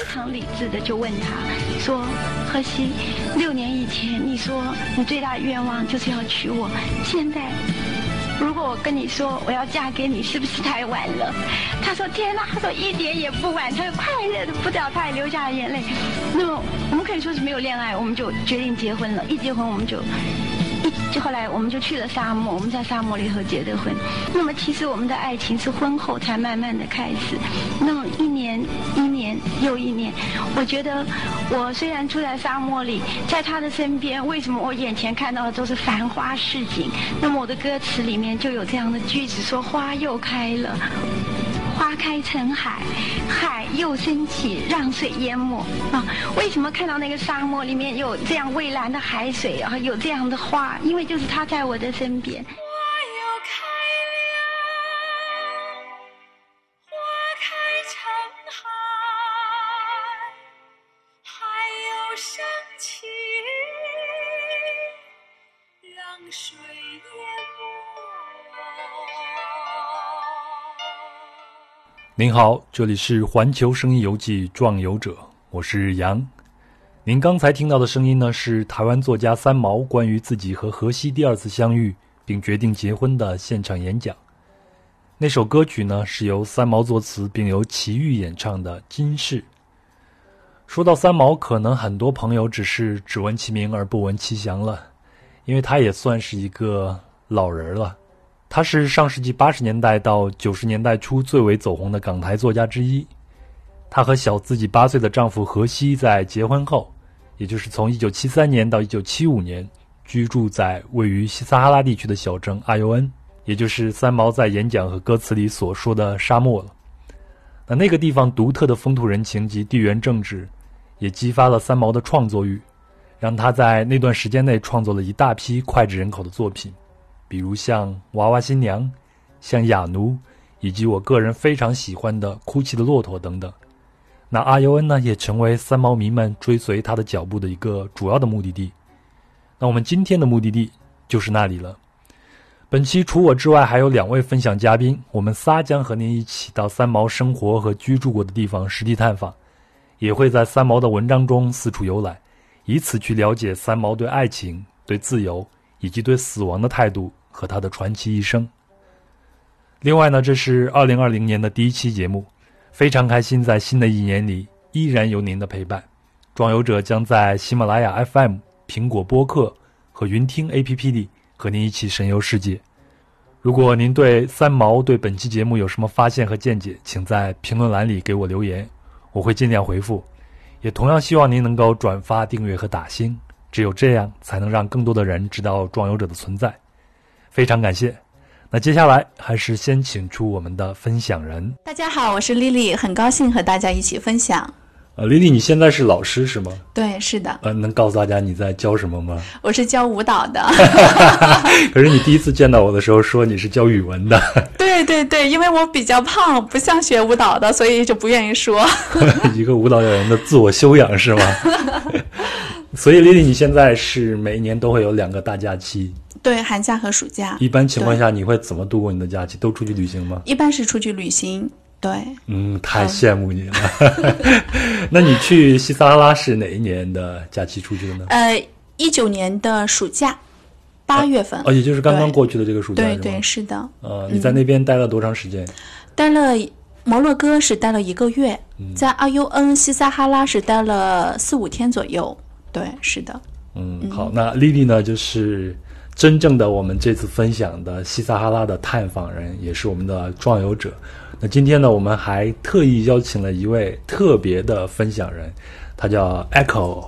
非常理智的就问他说：“荷西，六年以前你说你最大的愿望就是要娶我，现在如果我跟你说我要嫁给你，是不是太晚了？”他说：“天哪！”他说：“一点也不晚。”他快乐的不知道，他也流下了眼泪。那么我们可以说是没有恋爱，我们就决定结婚了。一结婚我们就。就后来我们就去了沙漠，我们在沙漠里头结的婚。那么其实我们的爱情是婚后才慢慢的开始。那么一年一年又一年，我觉得我虽然住在沙漠里，在他的身边，为什么我眼前看到的都是繁花似锦？那么我的歌词里面就有这样的句子说：花又开了。开成海，海又升起，让水淹没啊！为什么看到那个沙漠里面有这样蔚蓝的海水啊？有这样的花，因为就是他在我的身边。您好，这里是环球声音游记《壮游者》，我是杨。您刚才听到的声音呢，是台湾作家三毛关于自己和荷西第二次相遇并决定结婚的现场演讲。那首歌曲呢，是由三毛作词并由齐豫演唱的《今世》。说到三毛，可能很多朋友只是只闻其名而不闻其详了，因为他也算是一个老人了。他是上世纪八十年代到九十年代初最为走红的港台作家之一。他和小自己八岁的丈夫荷西在结婚后，也就是从一九七三年到一九七五年，居住在位于西撒哈拉地区的小镇阿尤恩，也就是三毛在演讲和歌词里所说的沙漠了。那那个地方独特的风土人情及地缘政治，也激发了三毛的创作欲，让他在那段时间内创作了一大批脍炙人口的作品。比如像娃娃新娘，像雅奴，以及我个人非常喜欢的哭泣的骆驼等等。那阿尤恩呢，也成为三毛迷们追随他的脚步的一个主要的目的地。那我们今天的目的地就是那里了。本期除我之外，还有两位分享嘉宾，我们仨将和您一起到三毛生活和居住过的地方实地探访，也会在三毛的文章中四处游览，以此去了解三毛对爱情、对自由以及对死亡的态度。和他的传奇一生。另外呢，这是二零二零年的第一期节目，非常开心在新的一年里依然有您的陪伴。壮游者将在喜马拉雅 FM、苹果播客和云听 APP 里和您一起神游世界。如果您对三毛对本期节目有什么发现和见解，请在评论栏里给我留言，我会尽量回复。也同样希望您能够转发、订阅和打星，只有这样才能让更多的人知道壮游者的存在。非常感谢，那接下来还是先请出我们的分享人。大家好，我是丽丽，很高兴和大家一起分享。呃，丽丽，你现在是老师是吗？对，是的。呃，能告诉大家你在教什么吗？我是教舞蹈的。可是你第一次见到我的时候说你是教语文的。对对对，因为我比较胖，不像学舞蹈的，所以就不愿意说。一个舞蹈演员的自我修养是吗？所以丽丽，你现在是每一年都会有两个大假期。对，寒假和暑假。一般情况下，你会怎么度过你的假期？都出去旅行吗？一般是出去旅行。对。嗯，太羡慕你了。那你去西撒哈拉是哪一年的假期出去的呢？呃，一九年的暑假，八月份。哦，也就是刚刚过去的这个暑假。对对，是的。呃，你在那边待了多长时间？待了摩洛哥是待了一个月，在阿尤恩西撒哈拉是待了四五天左右。对，是的。嗯，好，那丽丽呢，就是。真正的我们这次分享的西撒哈拉的探访人，也是我们的壮游者。那今天呢，我们还特意邀请了一位特别的分享人，他叫 Echo。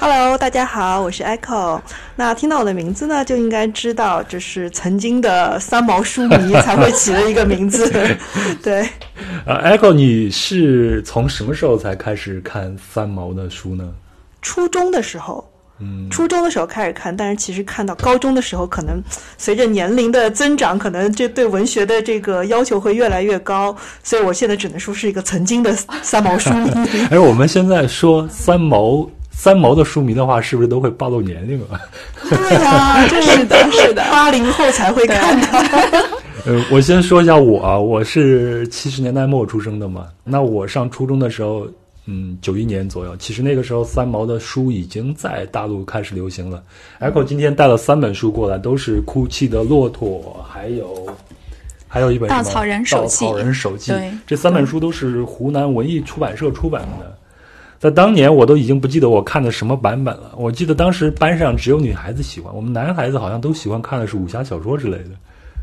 Hello，大家好，我是 Echo。那听到我的名字呢，就应该知道这是曾经的三毛书迷才会起的一个名字。对。啊，Echo，你是从什么时候才开始看三毛的书呢？初中的时候。嗯，初中的时候开始看，但是其实看到高中的时候，可能随着年龄的增长，可能这对文学的这个要求会越来越高，所以我现在只能说是一个曾经的 三毛书迷。哎，我们现在说三毛三毛的书迷的话，是不是都会暴露年龄啊？对呀，是的，是的，八零后才会看的。呃，我先说一下我，啊，我是七十年代末出生的嘛，那我上初中的时候。嗯，九一年左右。其实那个时候三毛的书已经在大陆开始流行了。Echo 今天带了三本书过来，都是《哭泣的骆驼》，还有还有一本《稻草人手记》。稻草人手记，这三本书都是湖南文艺出版社出版的。在当年，我都已经不记得我看的什么版本了。我记得当时班上只有女孩子喜欢，我们男孩子好像都喜欢看的是武侠小说之类的。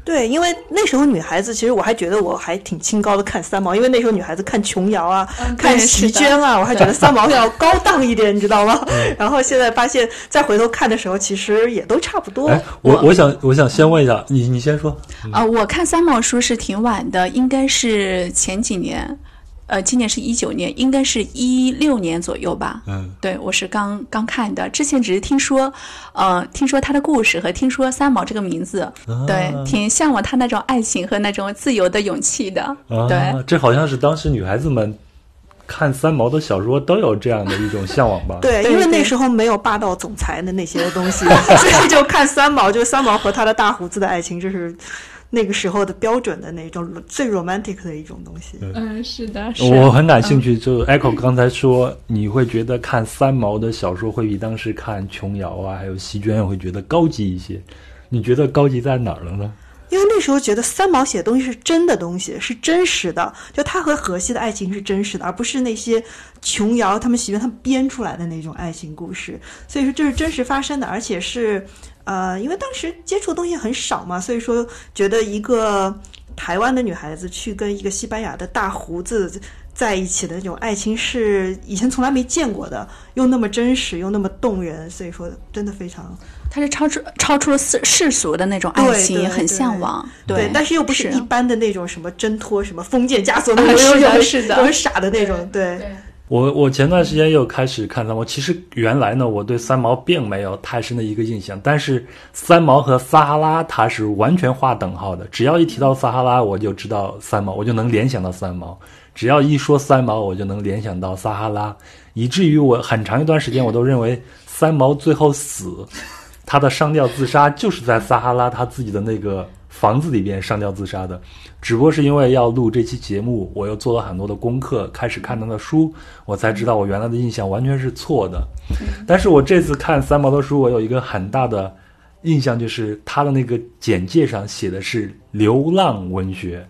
对，因为那时候女孩子，其实我还觉得我还挺清高的，看三毛。因为那时候女孩子看琼瑶啊，看席绢啊，我还觉得三毛要高档一点，你知道吗？然后现在发现，再回头看的时候，其实也都差不多。我我想我想先问一下你，你先说。啊，我看三毛书是挺晚的，应该是前几年。呃，今年是一九年，应该是一六年左右吧。嗯，对，我是刚刚看的，之前只是听说，呃，听说他的故事和听说三毛这个名字，对，挺向往他那种爱情和那种自由的勇气的。对，这好像是当时女孩子们看三毛的小说都有这样的一种向往吧？对，因为那时候没有霸道总裁的那些东西，所以就看三毛，就三毛和他的大胡子的爱情，就是。那个时候的标准的那种最 romantic 的一种东西。嗯，是的，我很感兴趣。就 Echo 刚才说，你会觉得看三毛的小说会比当时看琼瑶啊，还有席绢会觉得高级一些。你觉得高级在哪儿了呢？因为那时候觉得三毛写的东西是真的东西，是真实的。就他和荷西的爱情是真实的，而不是那些琼瑶他们喜欢他们编出来的那种爱情故事。所以说，这是真实发生的，而且是。呃，因为当时接触的东西很少嘛，所以说觉得一个台湾的女孩子去跟一个西班牙的大胡子在一起的那种爱情是以前从来没见过的，又那么真实，又那么动人，所以说真的非常。它是超出超出了世世俗的那种爱情，很向往，对，但是又不是一般的那种什么挣脱、什么封建枷锁那种，是的，是傻的那种，对。我我前段时间又开始看三毛，其实原来呢，我对三毛并没有太深的一个印象，但是三毛和撒哈拉它是完全划等号的。只要一提到撒哈拉，我就知道三毛，我就能联想到三毛；只要一说三毛，我就能联想到撒哈拉，以至于我很长一段时间我都认为三毛最后死，他的上吊自杀就是在撒哈拉他自己的那个。房子里边上吊自杀的，只不过是因为要录这期节目，我又做了很多的功课，开始看他的书，我才知道我原来的印象完全是错的。但是我这次看三毛的书，我有一个很大的印象，就是他的那个简介上写的是流浪文学，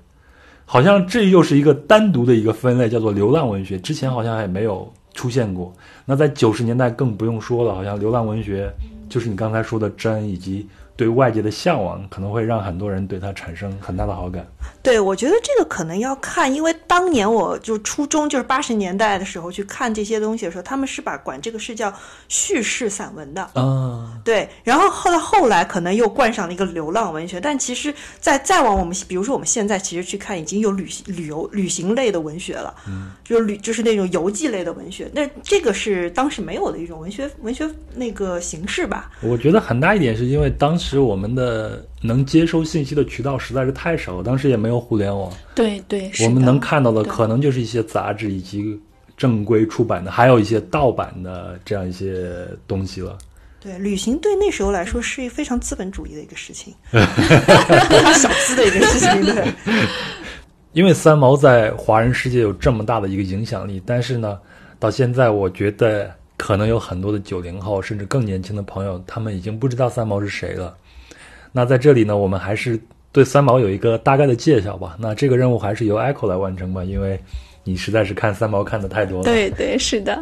好像这又是一个单独的一个分类，叫做流浪文学，之前好像还没有出现过。那在九十年代更不用说了，好像流浪文学就是你刚才说的真以及。对外界的向往可能会让很多人对他产生很大的好感。对，我觉得这个可能要看，因为当年我就初中就是八十年代的时候去看这些东西的时候，他们是把管这个是叫叙事散文的。啊，对。然后后来后来可能又冠上了一个流浪文学，但其实再再往我们比如说我们现在其实去看，已经有旅旅游旅行类的文学了，嗯，就是旅就是那种游记类的文学。那这个是当时没有的一种文学文学那个形式吧？我觉得很大一点是因为当时我们的。能接收信息的渠道实在是太少，当时也没有互联网。对对，我们能看到的可能就是一些杂志以及正规出版的，还有一些盗版的这样一些东西了。对，旅行对那时候来说是一非常资本主义的一个事情，非 常小资的一个事情。对，因为三毛在华人世界有这么大的一个影响力，但是呢，到现在我觉得可能有很多的九零后甚至更年轻的朋友，他们已经不知道三毛是谁了。那在这里呢，我们还是对三毛有一个大概的介绍吧。那这个任务还是由 Echo 来完成吧，因为你实在是看三毛看的太多了。对对，是的。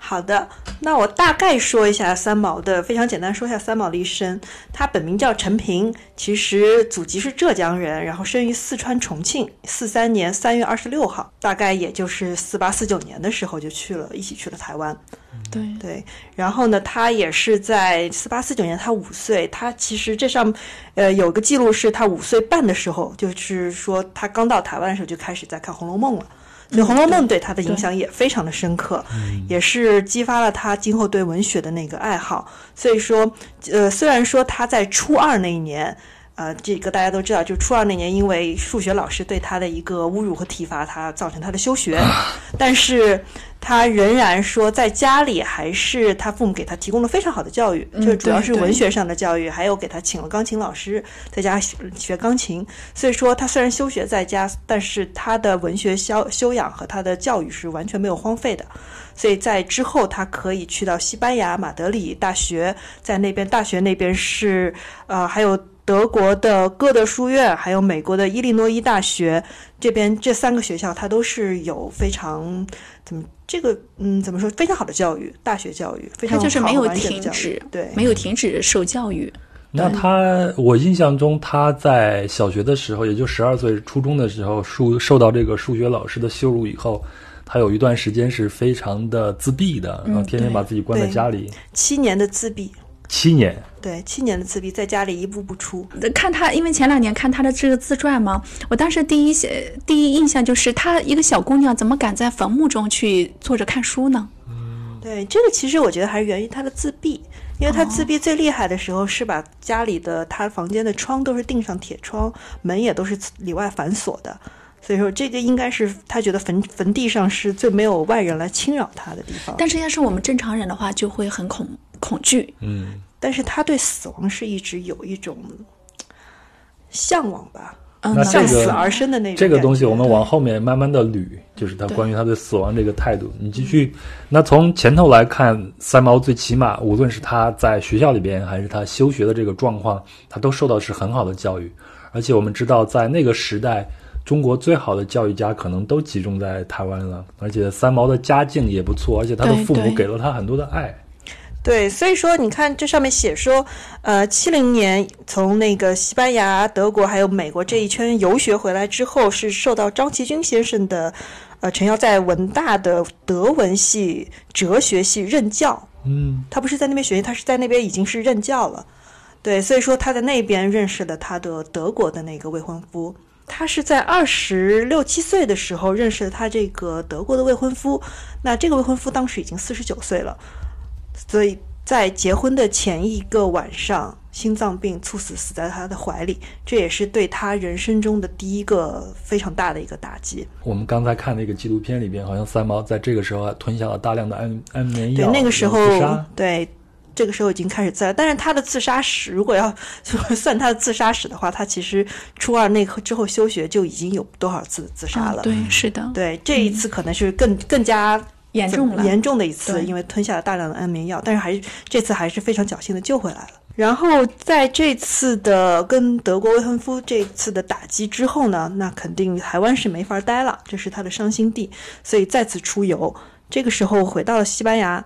好的，那我大概说一下三毛的，非常简单说一下三毛的一生。他本名叫陈平，其实祖籍是浙江人，然后生于四川重庆，四三年三月二十六号，大概也就是四八四九年的时候就去了，一起去了台湾。对对，然后呢，他也是在四八四九年，他五岁。他其实这上，呃，有个记录是他五岁半的时候，就是说他刚到台湾的时候就开始在看《红楼梦》了。所以《红楼梦》对他的影响也非常的深刻，也是激发了他今后对文学的那个爱好。所以说，呃，虽然说他在初二那一年，呃，这个大家都知道，就初二那年，因为数学老师对他的一个侮辱和体罚，他造成他的休学。但是，他仍然说，在家里还是他父母给他提供了非常好的教育，就是主要是文学上的教育，还有给他请了钢琴老师，在家学钢琴。所以说，他虽然休学在家，但是他的文学修修养和他的教育是完全没有荒废的。所以在之后，他可以去到西班牙马德里大学，在那边大学那边是呃，还有。德国的哥德书院，还有美国的伊利诺伊大学，这边这三个学校，它都是有非常怎么这个嗯怎么说非常好的教育，大学教育非常就是没有停止，对，没有停止受教育。那他，我印象中他在小学的时候，也就十二岁，初中的时候，数受到这个数学老师的羞辱以后，他有一段时间是非常的自闭的，然后天天把自己关在家里，七年的自闭。七年，对，七年的自闭，在家里一步不出。看他，因为前两年看他的这个自传嘛，我当时第一写第一印象就是她一个小姑娘怎么敢在坟墓中去坐着看书呢？嗯，对，这个其实我觉得还是源于她的自闭，因为她自闭最厉害的时候是把家里的她房间的窗都是钉上铁窗，门也都是里外反锁的，所以说这个应该是她觉得坟坟地上是最没有外人来侵扰她的地方。但是要是我们正常人的话，就会很恐。恐惧，嗯，但是他对死亡是一直有一种向往吧，那向死而生的那种。这个东西我们往后面慢慢的捋，就是他关于他对死亡这个态度。你继续，那从前头来看，三毛最起码无论是他在学校里边，还是他休学的这个状况，他都受到是很好的教育。而且我们知道，在那个时代，中国最好的教育家可能都集中在台湾了。而且三毛的家境也不错，而且他的父母给了他很多的爱。对，所以说你看这上面写说，呃，七零年从那个西班牙、德国还有美国这一圈游学回来之后，是受到张其军先生的，呃，陈耀在文大的德文系、哲学系任教。嗯，他不是在那边学习，他是在那边已经是任教了。对，所以说他在那边认识了他的德国的那个未婚夫。他是在二十六七岁的时候认识了他这个德国的未婚夫。那这个未婚夫当时已经四十九岁了。所以在结婚的前一个晚上，心脏病猝死，死在他的怀里，这也是对他人生中的第一个非常大的一个打击。我们刚才看那个纪录片里边，好像三毛在这个时候吞下了大量的安安眠药，对那个时候，对这个时候已经开始自，但是他的自杀史，如果要算他的自杀史的话，他其实初二那之后休学就已经有多少次自杀了？对，是的，对这一次可能是更更加。严重了，严重的一次，因为吞下了大量的安眠药，但是还是这次还是非常侥幸的救回来了。然后在这次的跟德国未婚夫这次的打击之后呢，那肯定台湾是没法待了，这是他的伤心地，所以再次出游。这个时候回到了西班牙，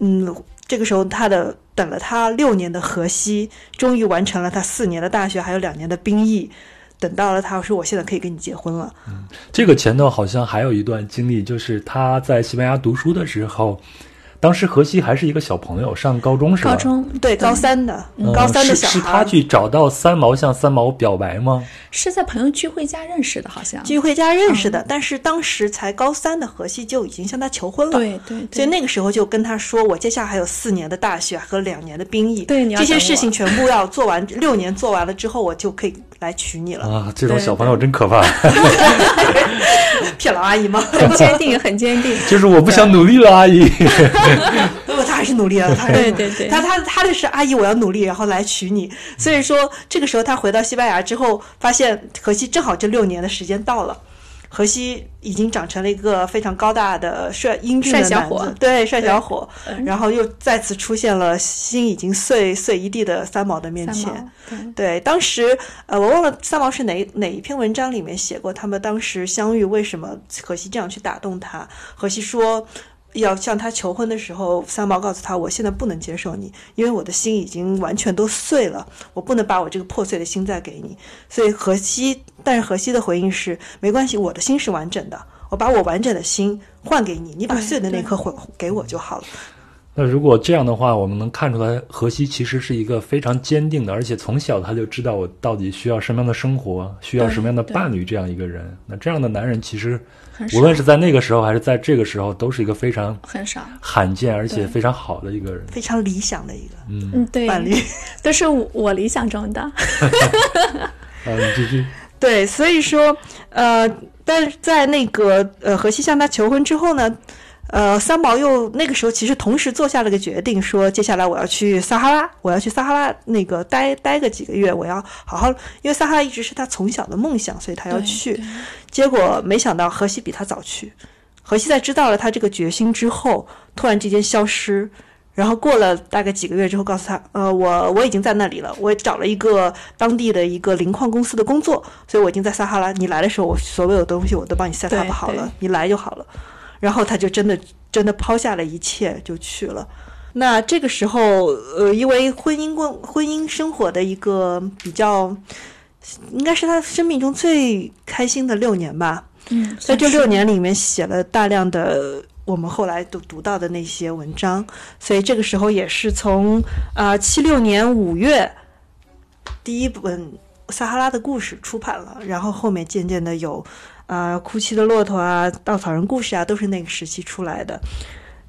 嗯，这个时候他的等了他六年的荷西，终于完成了他四年的大学还有两年的兵役。等到了他，说我现在可以跟你结婚了。嗯，这个前头好像还有一段经历，就是他在西班牙读书的时候。当时荷西还是一个小朋友，上高中是吧？高中对高三的，高三的小孩。是他去找到三毛向三毛表白吗？是在朋友聚会家认识的，好像聚会家认识的。但是当时才高三的荷西就已经向他求婚了。对对。所以那个时候就跟他说：“我接下来还有四年的大学和两年的兵役，对，这些事情全部要做完，六年做完了之后，我就可以来娶你了。”啊，这种小朋友真可怕！骗老阿姨吗？很坚定，很坚定。就是我不想努力了，阿姨。不过他还是努力了，他对对对，他他他的是阿姨，我要努力，然后来娶你。所以说，这个时候他回到西班牙之后，发现荷西正好这六年的时间到了。荷西已经长成了一个非常高大的帅英俊的小伙，对帅小伙，然后又再次出现了心已经碎碎一地的三毛的面前。对，当时呃，我忘了三毛是哪哪一篇文章里面写过他们当时相遇，为什么荷西这样去打动他？荷西说。要向他求婚的时候，三毛告诉他：“我现在不能接受你，因为我的心已经完全都碎了，我不能把我这个破碎的心再给你。”所以荷西，但是荷西的回应是：“没关系，我的心是完整的，我把我完整的心换给你，你把碎的那颗还给我就好了。”那如果这样的话，我们能看出来，荷西其实是一个非常坚定的，而且从小他就知道我到底需要什么样的生活，需要什么样的伴侣这样一个人。那这样的男人其实，无论是在那个时候还是在这个时候，都是一个非常很少罕见而且非常好的一个人，非常理想的一个嗯对伴侣，都是我理想中的。啊，你继续。对，所以说，呃，但是在那个呃荷西向他求婚之后呢？呃，三毛又那个时候其实同时做下了个决定，说接下来我要去撒哈拉，我要去撒哈拉那个待待个几个月，我要好好，因为撒哈拉一直是他从小的梦想，所以他要去。结果没想到荷西比他早去，荷西在知道了他这个决心之后，突然之间消失，然后过了大概几个月之后，告诉他，呃，我我已经在那里了，我找了一个当地的一个磷矿公司的工作，所以我已经在撒哈拉。你来的时候，我所有的东西我都帮你 set up 好了，你来就好了。然后他就真的真的抛下了一切就去了。那这个时候，呃，因为婚姻过婚姻生活的一个比较，应该是他生命中最开心的六年吧。嗯，在这六年里面写了大量的我们后来都读到的那些文章。所以这个时候也是从啊七六年五月第一本《撒哈拉的故事》出版了，然后后面渐渐的有。啊，哭泣的骆驼啊，稻草人故事啊，都是那个时期出来的。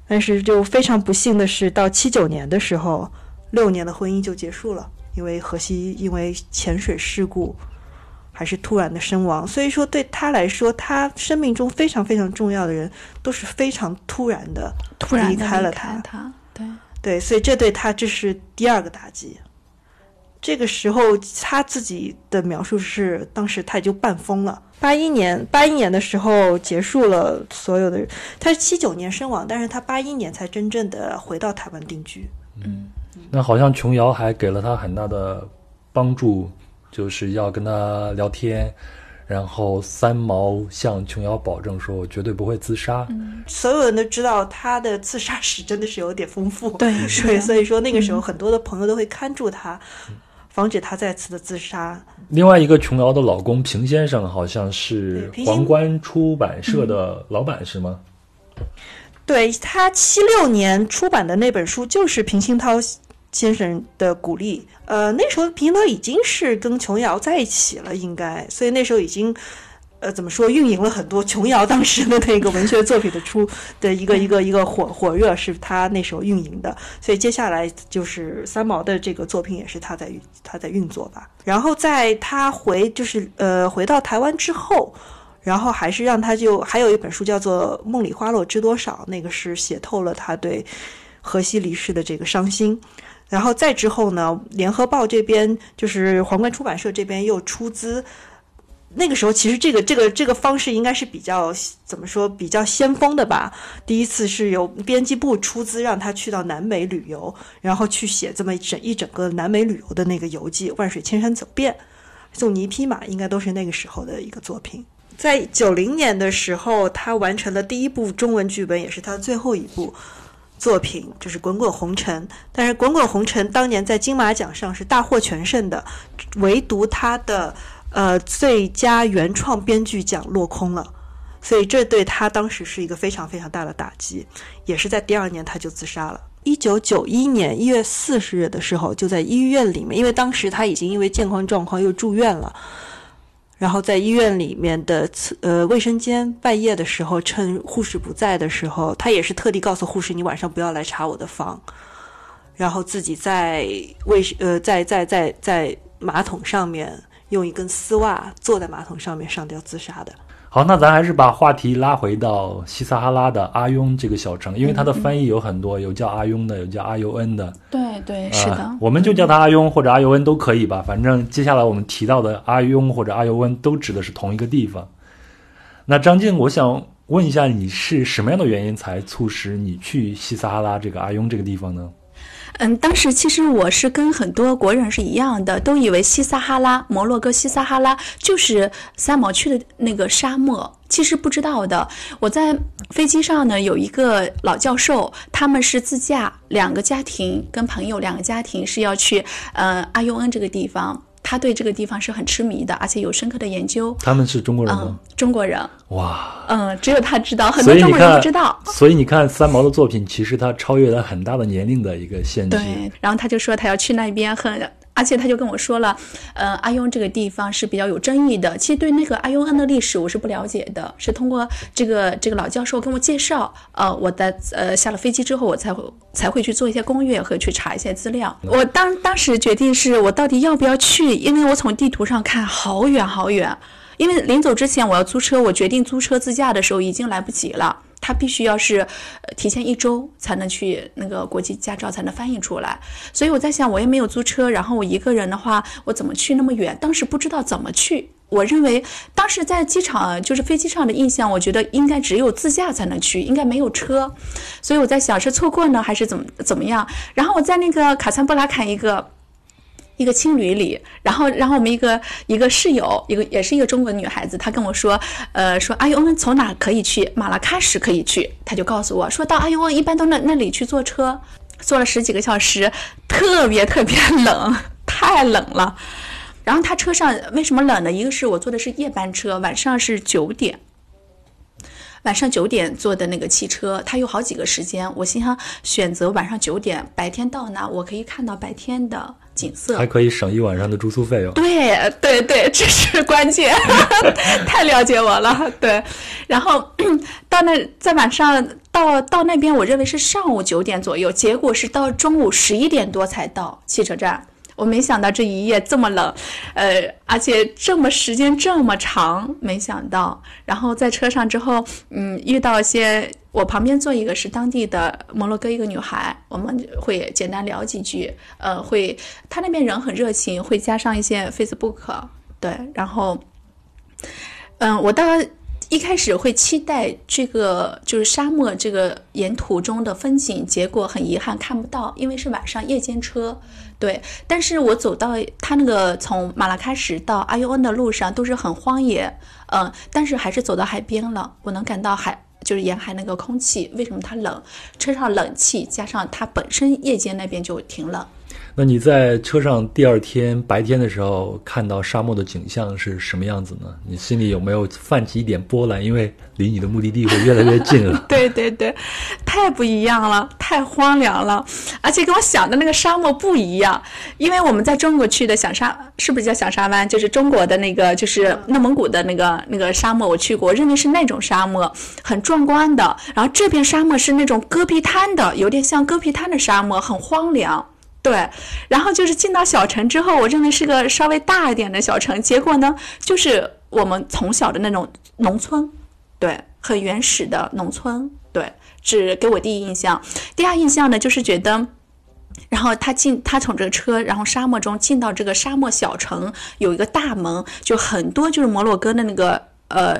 但是就非常不幸的是，到七九年的时候，六年的婚姻就结束了，因为荷西因为潜水事故，还是突然的身亡。所以说对他来说，他生命中非常非常重要的人，都是非常突然的突然离开了他。他，对对，所以这对他这是第二个打击。这个时候他自己的描述是，当时他就半疯了。八一年，八一年的时候结束了所有的。他是七九年身亡，但是他八一年才真正的回到台湾定居。嗯，那好像琼瑶还给了他很大的帮助，就是要跟他聊天，然后三毛向琼瑶保证说，我绝对不会自杀。嗯，所有人都知道他的自杀史真的是有点丰富。对，所以，所以说那个时候很多的朋友都会看住他。防止他再次的自杀。另外一个琼瑶的老公平先生好像是皇冠出版社的老板，是吗？对他七六年出版的那本书就是平鑫涛先生的鼓励。呃，那时候平鑫涛已经是跟琼瑶在一起了，应该，所以那时候已经。呃，怎么说？运营了很多琼瑶当时的那个文学作品的出的一个一个一个火火热，是他那时候运营的。所以接下来就是三毛的这个作品，也是他在他在运作吧。然后在他回就是呃回到台湾之后，然后还是让他就还有一本书叫做《梦里花落知多少》，那个是写透了他对荷西离世的这个伤心。然后再之后呢，《联合报》这边就是皇冠出版社这边又出资。那个时候，其实这个这个这个方式应该是比较怎么说比较先锋的吧。第一次是由编辑部出资让他去到南美旅游，然后去写这么整一整个南美旅游的那个游记《万水千山走遍》，送你一匹马，应该都是那个时候的一个作品。在九零年的时候，他完成了第一部中文剧本，也是他最后一部作品，就是《滚滚红尘》。但是《滚滚红尘》当年在金马奖上是大获全胜的，唯独他的。呃，最佳原创编剧奖落空了，所以这对他当时是一个非常非常大的打击，也是在第二年他就自杀了。一九九一年一月四十日的时候，就在医院里面，因为当时他已经因为健康状况又住院了，然后在医院里面的呃卫生间，半夜的时候，趁护士不在的时候，他也是特地告诉护士，你晚上不要来查我的房，然后自己在卫呃在在在在马桶上面。用一根丝袜坐在马桶上面上吊自杀的。好，那咱还是把话题拉回到西撒哈拉的阿雍这个小城，因为它的翻译有很多，有叫阿雍的，有叫阿尤恩的。对对，是的。我们就叫它阿雍或者阿尤恩都可以吧，反正接下来我们提到的阿雍或者阿尤恩都指的是同一个地方。那张静，我想问一下，你是什么样的原因才促使你去西撒哈拉这个阿雍这个地方呢？嗯，当时其实我是跟很多国人是一样的，都以为西撒哈拉、摩洛哥西撒哈拉就是三毛去的那个沙漠，其实不知道的。我在飞机上呢，有一个老教授，他们是自驾，两个家庭跟朋友两个家庭是要去呃阿尤恩这个地方。他对这个地方是很痴迷的，而且有深刻的研究。他们是中国人嗯吗？，中国人，哇！嗯，只有他知道，很多中国人，不知道。所以你看三毛的作品，其实他超越了很大的年龄的一个限制。对，然后他就说他要去那边很。而且他就跟我说了，呃，阿雍这个地方是比较有争议的。其实对那个阿雍恩的历史我是不了解的，是通过这个这个老教授跟我介绍，呃，我在呃下了飞机之后，我才会才会去做一些攻略和去查一些资料。我当当时决定是我到底要不要去，因为我从地图上看好远好远，因为临走之前我要租车，我决定租车自驾的时候已经来不及了。他必须要是提前一周才能去那个国际驾照才能翻译出来，所以我在想，我也没有租车，然后我一个人的话，我怎么去那么远？当时不知道怎么去。我认为当时在机场就是飞机上的印象，我觉得应该只有自驾才能去，应该没有车，所以我在想是错过呢还是怎么怎么样？然后我在那个卡萨布拉坎一个。一个青旅里，然后，然后我们一个一个室友，一个也是一个中国女孩子，她跟我说，呃，说阿尤恩从哪可以去？马拉喀什可以去，她就告诉我说到阿尤恩一般都那那里去坐车，坐了十几个小时，特别特别 冷，太冷了。然后他车上为什么冷呢？一个是我坐的是夜班车，晚上是九点。晚上九点坐的那个汽车，它有好几个时间。我心想选择晚上九点，白天到那，我可以看到白天的景色，还可以省一晚上的住宿费用。对对对，这是关键，太了解我了。对，然后到那在晚上到到那边，我认为是上午九点左右，结果是到中午十一点多才到汽车站。我没想到这一夜这么冷，呃，而且这么时间这么长，没想到。然后在车上之后，嗯，遇到一些，我旁边坐一个是当地的摩洛哥一个女孩，我们会简单聊几句，呃，会，她那边人很热情，会加上一些 Facebook，对，然后，嗯，我到一开始会期待这个就是沙漠这个沿途中的风景，结果很遗憾看不到，因为是晚上夜间车。对，但是我走到他那个从马拉喀什到阿尤恩的路上都是很荒野，嗯，但是还是走到海边了，我能感到海就是沿海那个空气，为什么它冷？车上冷气加上它本身夜间那边就挺冷。那你在车上第二天白天的时候看到沙漠的景象是什么样子呢？你心里有没有泛起一点波澜？因为离你的目的地会越来越近了。对对对，太不一样了，太荒凉了，而且跟我想的那个沙漠不一样。因为我们在中国去的响沙，是不是叫响沙湾？就是中国的那个，就是内蒙古的那个那个沙漠，我去过，认为是那种沙漠，很壮观的。然后这片沙漠是那种戈壁滩的，有点像戈壁滩的沙漠，很荒凉。对，然后就是进到小城之后，我认为是个稍微大一点的小城，结果呢，就是我们从小的那种农村，对，很原始的农村，对，只给我第一印象。第二印象呢，就是觉得。然后他进，他从这个车，然后沙漠中进到这个沙漠小城，有一个大门，就很多就是摩洛哥的那个呃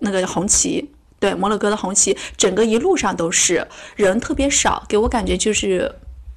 那个红旗，对，摩洛哥的红旗，整个一路上都是人特别少，给我感觉就是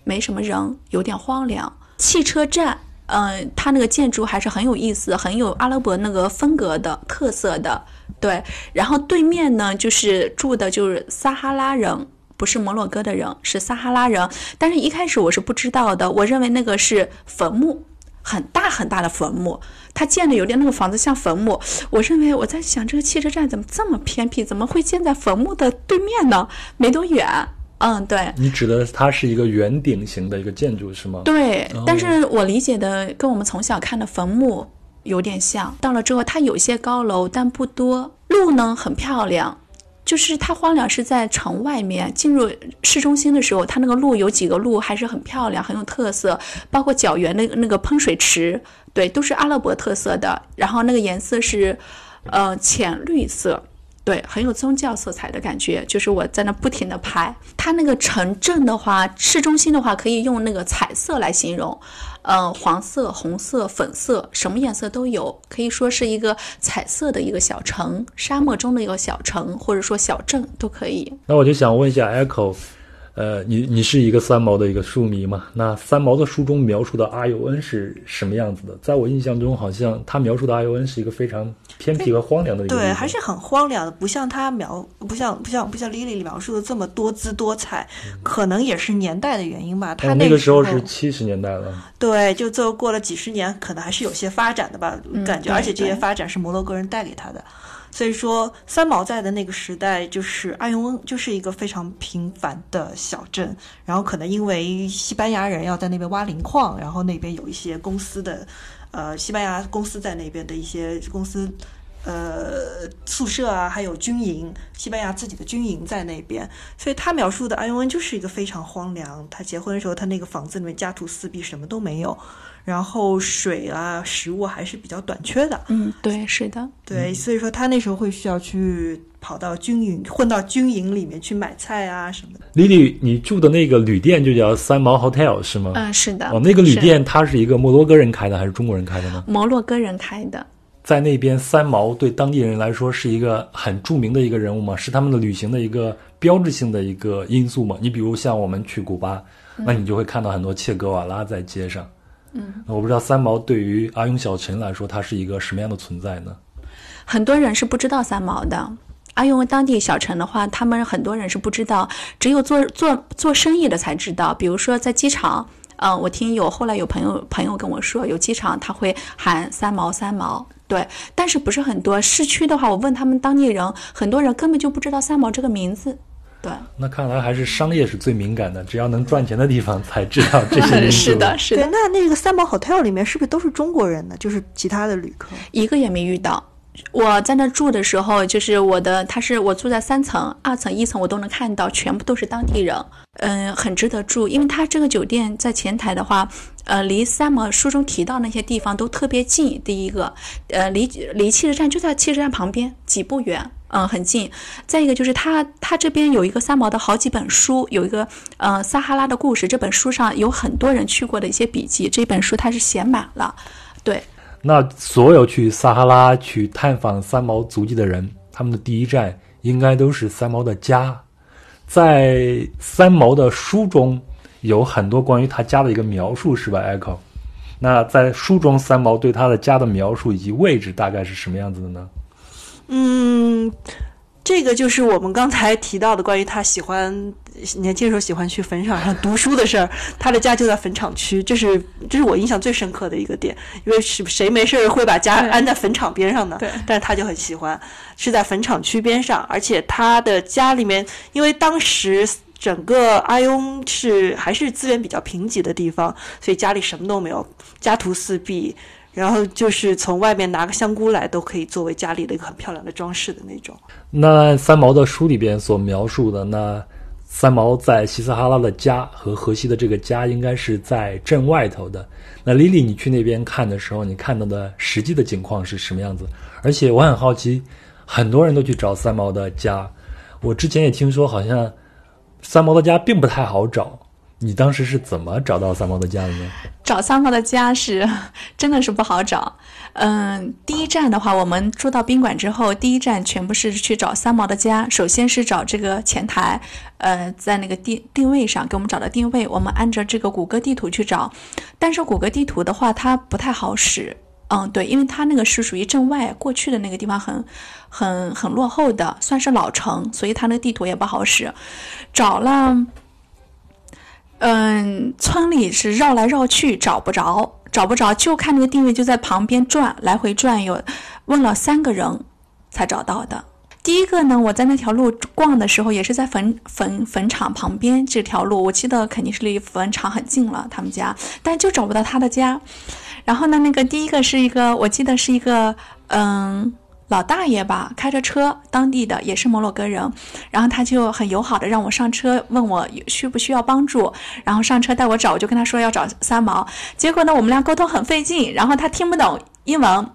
没什么人，有点荒凉。汽车站，嗯、它那个建筑还是很有意思，很有阿拉伯那个风格的特色的，对。然后对面呢，就是住的就是撒哈拉人。不是摩洛哥的人，是撒哈拉人。但是一开始我是不知道的，我认为那个是坟墓，很大很大的坟墓。他建的有点那个房子像坟墓。我认为我在想，这个汽车站怎么这么偏僻？怎么会建在坟墓的对面呢？没多远。嗯，对。你指的它是一个圆顶型的一个建筑是吗？对，但是我理解的跟我们从小看的坟墓有点像。到了之后，它有些高楼，但不多。路呢很漂亮。就是它荒凉是在城外面，进入市中心的时候，它那个路有几个路还是很漂亮，很有特色，包括角园那个那个喷水池，对，都是阿拉伯特色的。然后那个颜色是，呃，浅绿色，对，很有宗教色彩的感觉。就是我在那不停的拍，它那个城镇的话，市中心的话可以用那个彩色来形容。嗯，黄色、红色、粉色，什么颜色都有，可以说是一个彩色的一个小城，沙漠中的一个小城，或者说小镇都可以。那我就想问一下 Echo，呃，你你是一个三毛的一个书迷嘛？那三毛的书中描述的阿尤恩是什么样子的？在我印象中，好像他描述的阿尤恩是一个非常偏僻和荒凉的一个对，还是很荒凉的，不像他描，不像不像不像 Lily 描述的这么多姿多彩，可能也是年代的原因吧。他哦那个时候时是七十年代了。对，就最后过了几十年，可能还是有些发展的吧，感觉，而且这些发展是摩洛哥人带给他的。所以说，三毛在的那个时代，就是阿尤恩就是一个非常平凡的小镇，然后可能因为西班牙人要在那边挖磷矿，然后那边有一些公司的，呃，西班牙公司在那边的一些公司。呃，宿舍啊，还有军营，西班牙自己的军营在那边，所以他描述的阿尤恩就是一个非常荒凉。他结婚的时候，他那个房子里面家徒四壁，什么都没有，然后水啊、食物还是比较短缺的。嗯，对，是的，对，所以说他那时候会需要去跑到军营，混到军营里面去买菜啊什么的。丽丽，你住的那个旅店就叫三毛 Hotel 是吗？嗯、是的。哦，那个旅店它是一个摩洛哥人开的还是中国人开的呢？摩洛哥人开的。在那边，三毛对当地人来说是一个很著名的一个人物嘛，是他们的旅行的一个标志性的一个因素嘛。你比如像我们去古巴，那你就会看到很多切格瓦拉在街上。嗯，我不知道三毛对于阿勇小陈来说，他是一个什么样的存在呢？很多人是不知道三毛的。阿勇当地小陈的话，他们很多人是不知道，只有做做做生意的才知道。比如说在机场，嗯、我听有后来有朋友朋友跟我说，有机场他会喊三毛三毛，对，但是不是很多。市区的话，我问他们当地人，很多人根本就不知道三毛这个名字，对，那看来还是商业是最敏感的，只要能赚钱的地方才知道这些人。是的，是对，的，那那个三毛 hotel 里面是不是都是中国人呢？就是其他的旅客。一个也没遇到。我在那住的时候，就是我的，他是我住在三层、二层、一层，我都能看到，全部都是当地人，嗯，很值得住，因为他这个酒店在前台的话，呃，离三毛书中提到那些地方都特别近。第一个，呃，离离汽车站就在汽车站旁边，几步远。嗯，很近。再一个就是他，他这边有一个三毛的好几本书，有一个呃撒哈拉的故事，这本书上有很多人去过的一些笔记，这本书它是写满了。对，那所有去撒哈拉去探访三毛足迹的人，他们的第一站应该都是三毛的家。在三毛的书中有很多关于他家的一个描述，是吧？Echo。那在书中，三毛对他的家的描述以及位置大概是什么样子的呢？嗯，这个就是我们刚才提到的关于他喜欢年轻时候喜欢去坟场上读书的事儿。他的家就在坟场区，这是这是我印象最深刻的一个点，因为是谁没事儿会把家安在坟场边上呢？对但是他就很喜欢，是在坟场区边上，而且他的家里面，因为当时。整个阿雍是还是资源比较贫瘠的地方，所以家里什么都没有，家徒四壁，然后就是从外面拿个香菇来都可以作为家里的一个很漂亮的装饰的那种。那三毛的书里边所描述的，那三毛在西撒哈拉的家和河西的这个家应该是在镇外头的。那丽丽，你去那边看的时候，你看到的实际的情况是什么样子？而且我很好奇，很多人都去找三毛的家，我之前也听说好像三毛的家并不太好找。你当时是怎么找到三毛的家的呢？找三毛的家是 真的是不好找。嗯，第一站的话，我们住到宾馆之后，第一站全部是去找三毛的家。首先是找这个前台，呃，在那个定定位上给我们找的定位，我们按照这个谷歌地图去找。但是谷歌地图的话，它不太好使。嗯，对，因为它那个是属于镇外，过去的那个地方很、很、很落后的，算是老城，所以它那个地图也不好使。找了。嗯，村里是绕来绕去找不着，找不着，就看那个定位就在旁边转，来回转悠，问了三个人才找到的。第一个呢，我在那条路逛的时候，也是在坟坟坟场旁边这条路，我记得肯定是离坟场很近了，他们家，但就找不到他的家。然后呢，那个第一个是一个，我记得是一个，嗯。老大爷吧，开着车，当地的也是摩洛哥人，然后他就很友好的让我上车，问我需不需要帮助，然后上车带我找，我就跟他说要找三毛，结果呢我们俩沟通很费劲，然后他听不懂英文，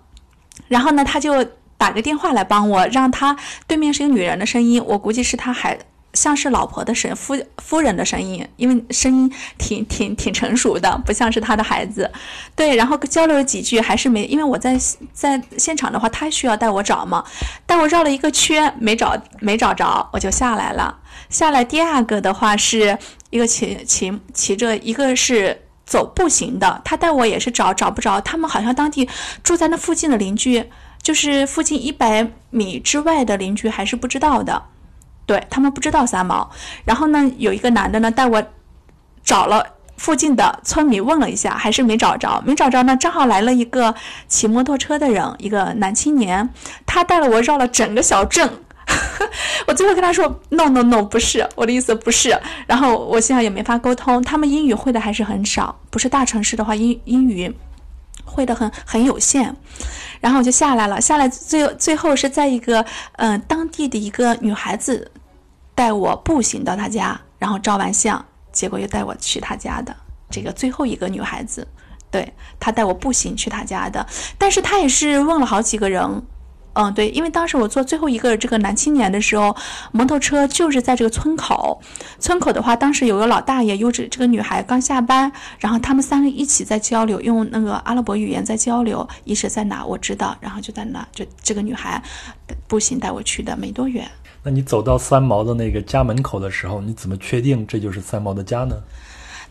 然后呢他就打个电话来帮我，让他对面是个女人的声音，我估计是他还像是老婆的声夫夫人的声音，因为声音挺挺挺成熟的，不像是他的孩子。对，然后交流了几句，还是没，因为我在在现场的话，他需要带我找嘛，带我绕了一个圈，没找没找着，我就下来了。下来第二个的话是一个骑骑骑着，一个是走步行的，他带我也是找找不着，他们好像当地住在那附近的邻居，就是附近一百米之外的邻居还是不知道的。对他们不知道三毛，然后呢，有一个男的呢带我找了附近的村民问了一下，还是没找着，没找着呢，正好来了一个骑摩托车的人，一个男青年，他带了我绕了整个小镇，我最后跟他说 no no no 不是，我的意思不是，然后我现在也没法沟通，他们英语会的还是很少，不是大城市的话英英语会的很很有限。然后我就下来了，下来最最后是在一个嗯当地的一个女孩子带我步行到她家，然后照完相，结果又带我去她家的这个最后一个女孩子，对她带我步行去她家的，但是她也是问了好几个人。嗯，对，因为当时我坐最后一个这个男青年的时候，摩托车就是在这个村口。村口的话，当时有个老大爷，又是这个女孩刚下班，然后他们三个一起在交流，用那个阿拉伯语言在交流。一直在哪我知道，然后就在那，就这个女孩步行带我去的，没多远。那你走到三毛的那个家门口的时候，你怎么确定这就是三毛的家呢？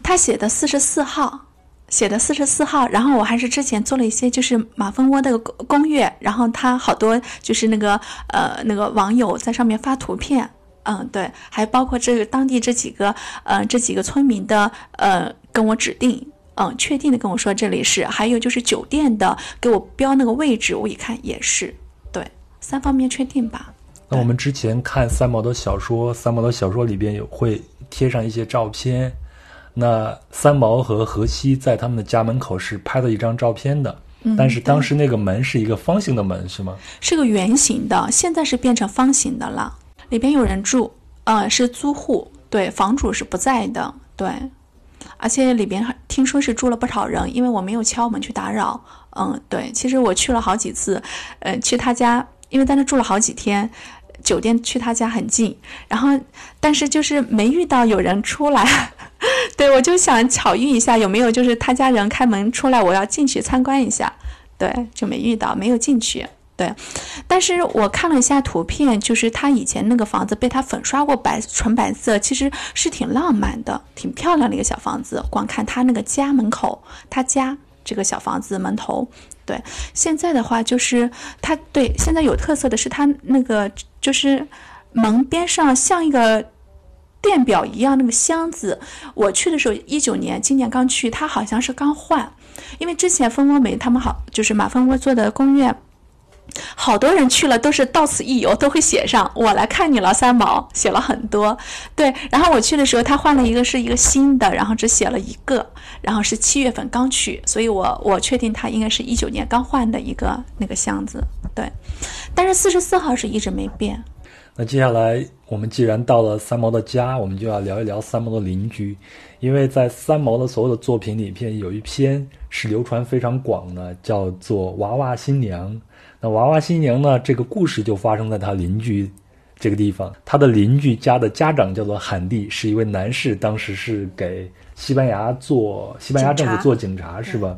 他写的四十四号。写的四十四号，然后我还是之前做了一些就是马蜂窝的攻略，然后他好多就是那个呃那个网友在上面发图片，嗯对，还包括这个当地这几个呃这几个村民的呃跟我指定，嗯确定的跟我说这里是，还有就是酒店的给我标那个位置，我一看也是，对，三方面确定吧。那我们之前看三毛的小说，三毛的小说里边有会贴上一些照片。那三毛和荷西在他们的家门口是拍了一张照片的，但是当时那个门是一个方形的门，是吗？是个圆形的，现在是变成方形的了。里边有人住，呃，是租户，对，房主是不在的，对。而且里边听说是住了不少人，因为我没有敲门去打扰。嗯，对，其实我去了好几次，呃，去他家，因为在那住了好几天，酒店去他家很近，然后但是就是没遇到有人出来。对，我就想巧遇一下，有没有就是他家人开门出来，我要进去参观一下。对，就没遇到，没有进去。对，但是我看了一下图片，就是他以前那个房子被他粉刷过白，纯白色，其实是挺浪漫的，挺漂亮的一个小房子。光看他那个家门口，他家这个小房子门头，对，现在的话就是它对现在有特色的是它那个就是门边上像一个。电表一样那个箱子，我去的时候一九年，今年刚去，它好像是刚换，因为之前蜂窝煤他们好就是马蜂窝做的工业，好多人去了都是到此一游，都会写上我来看你了三毛，写了很多。对，然后我去的时候他换了一个是一个新的，然后只写了一个，然后是七月份刚去，所以我我确定他应该是一九年刚换的一个那个箱子。对，但是四十四号是一直没变。那接下来，我们既然到了三毛的家，我们就要聊一聊三毛的邻居，因为在三毛的所有的作品里边，有一篇是流传非常广的，叫做《娃娃新娘》。那娃娃新娘呢，这个故事就发生在他邻居这个地方。他的邻居家的家长叫做罕蒂，是一位男士，当时是给西班牙做西班牙政府做警察，是吧？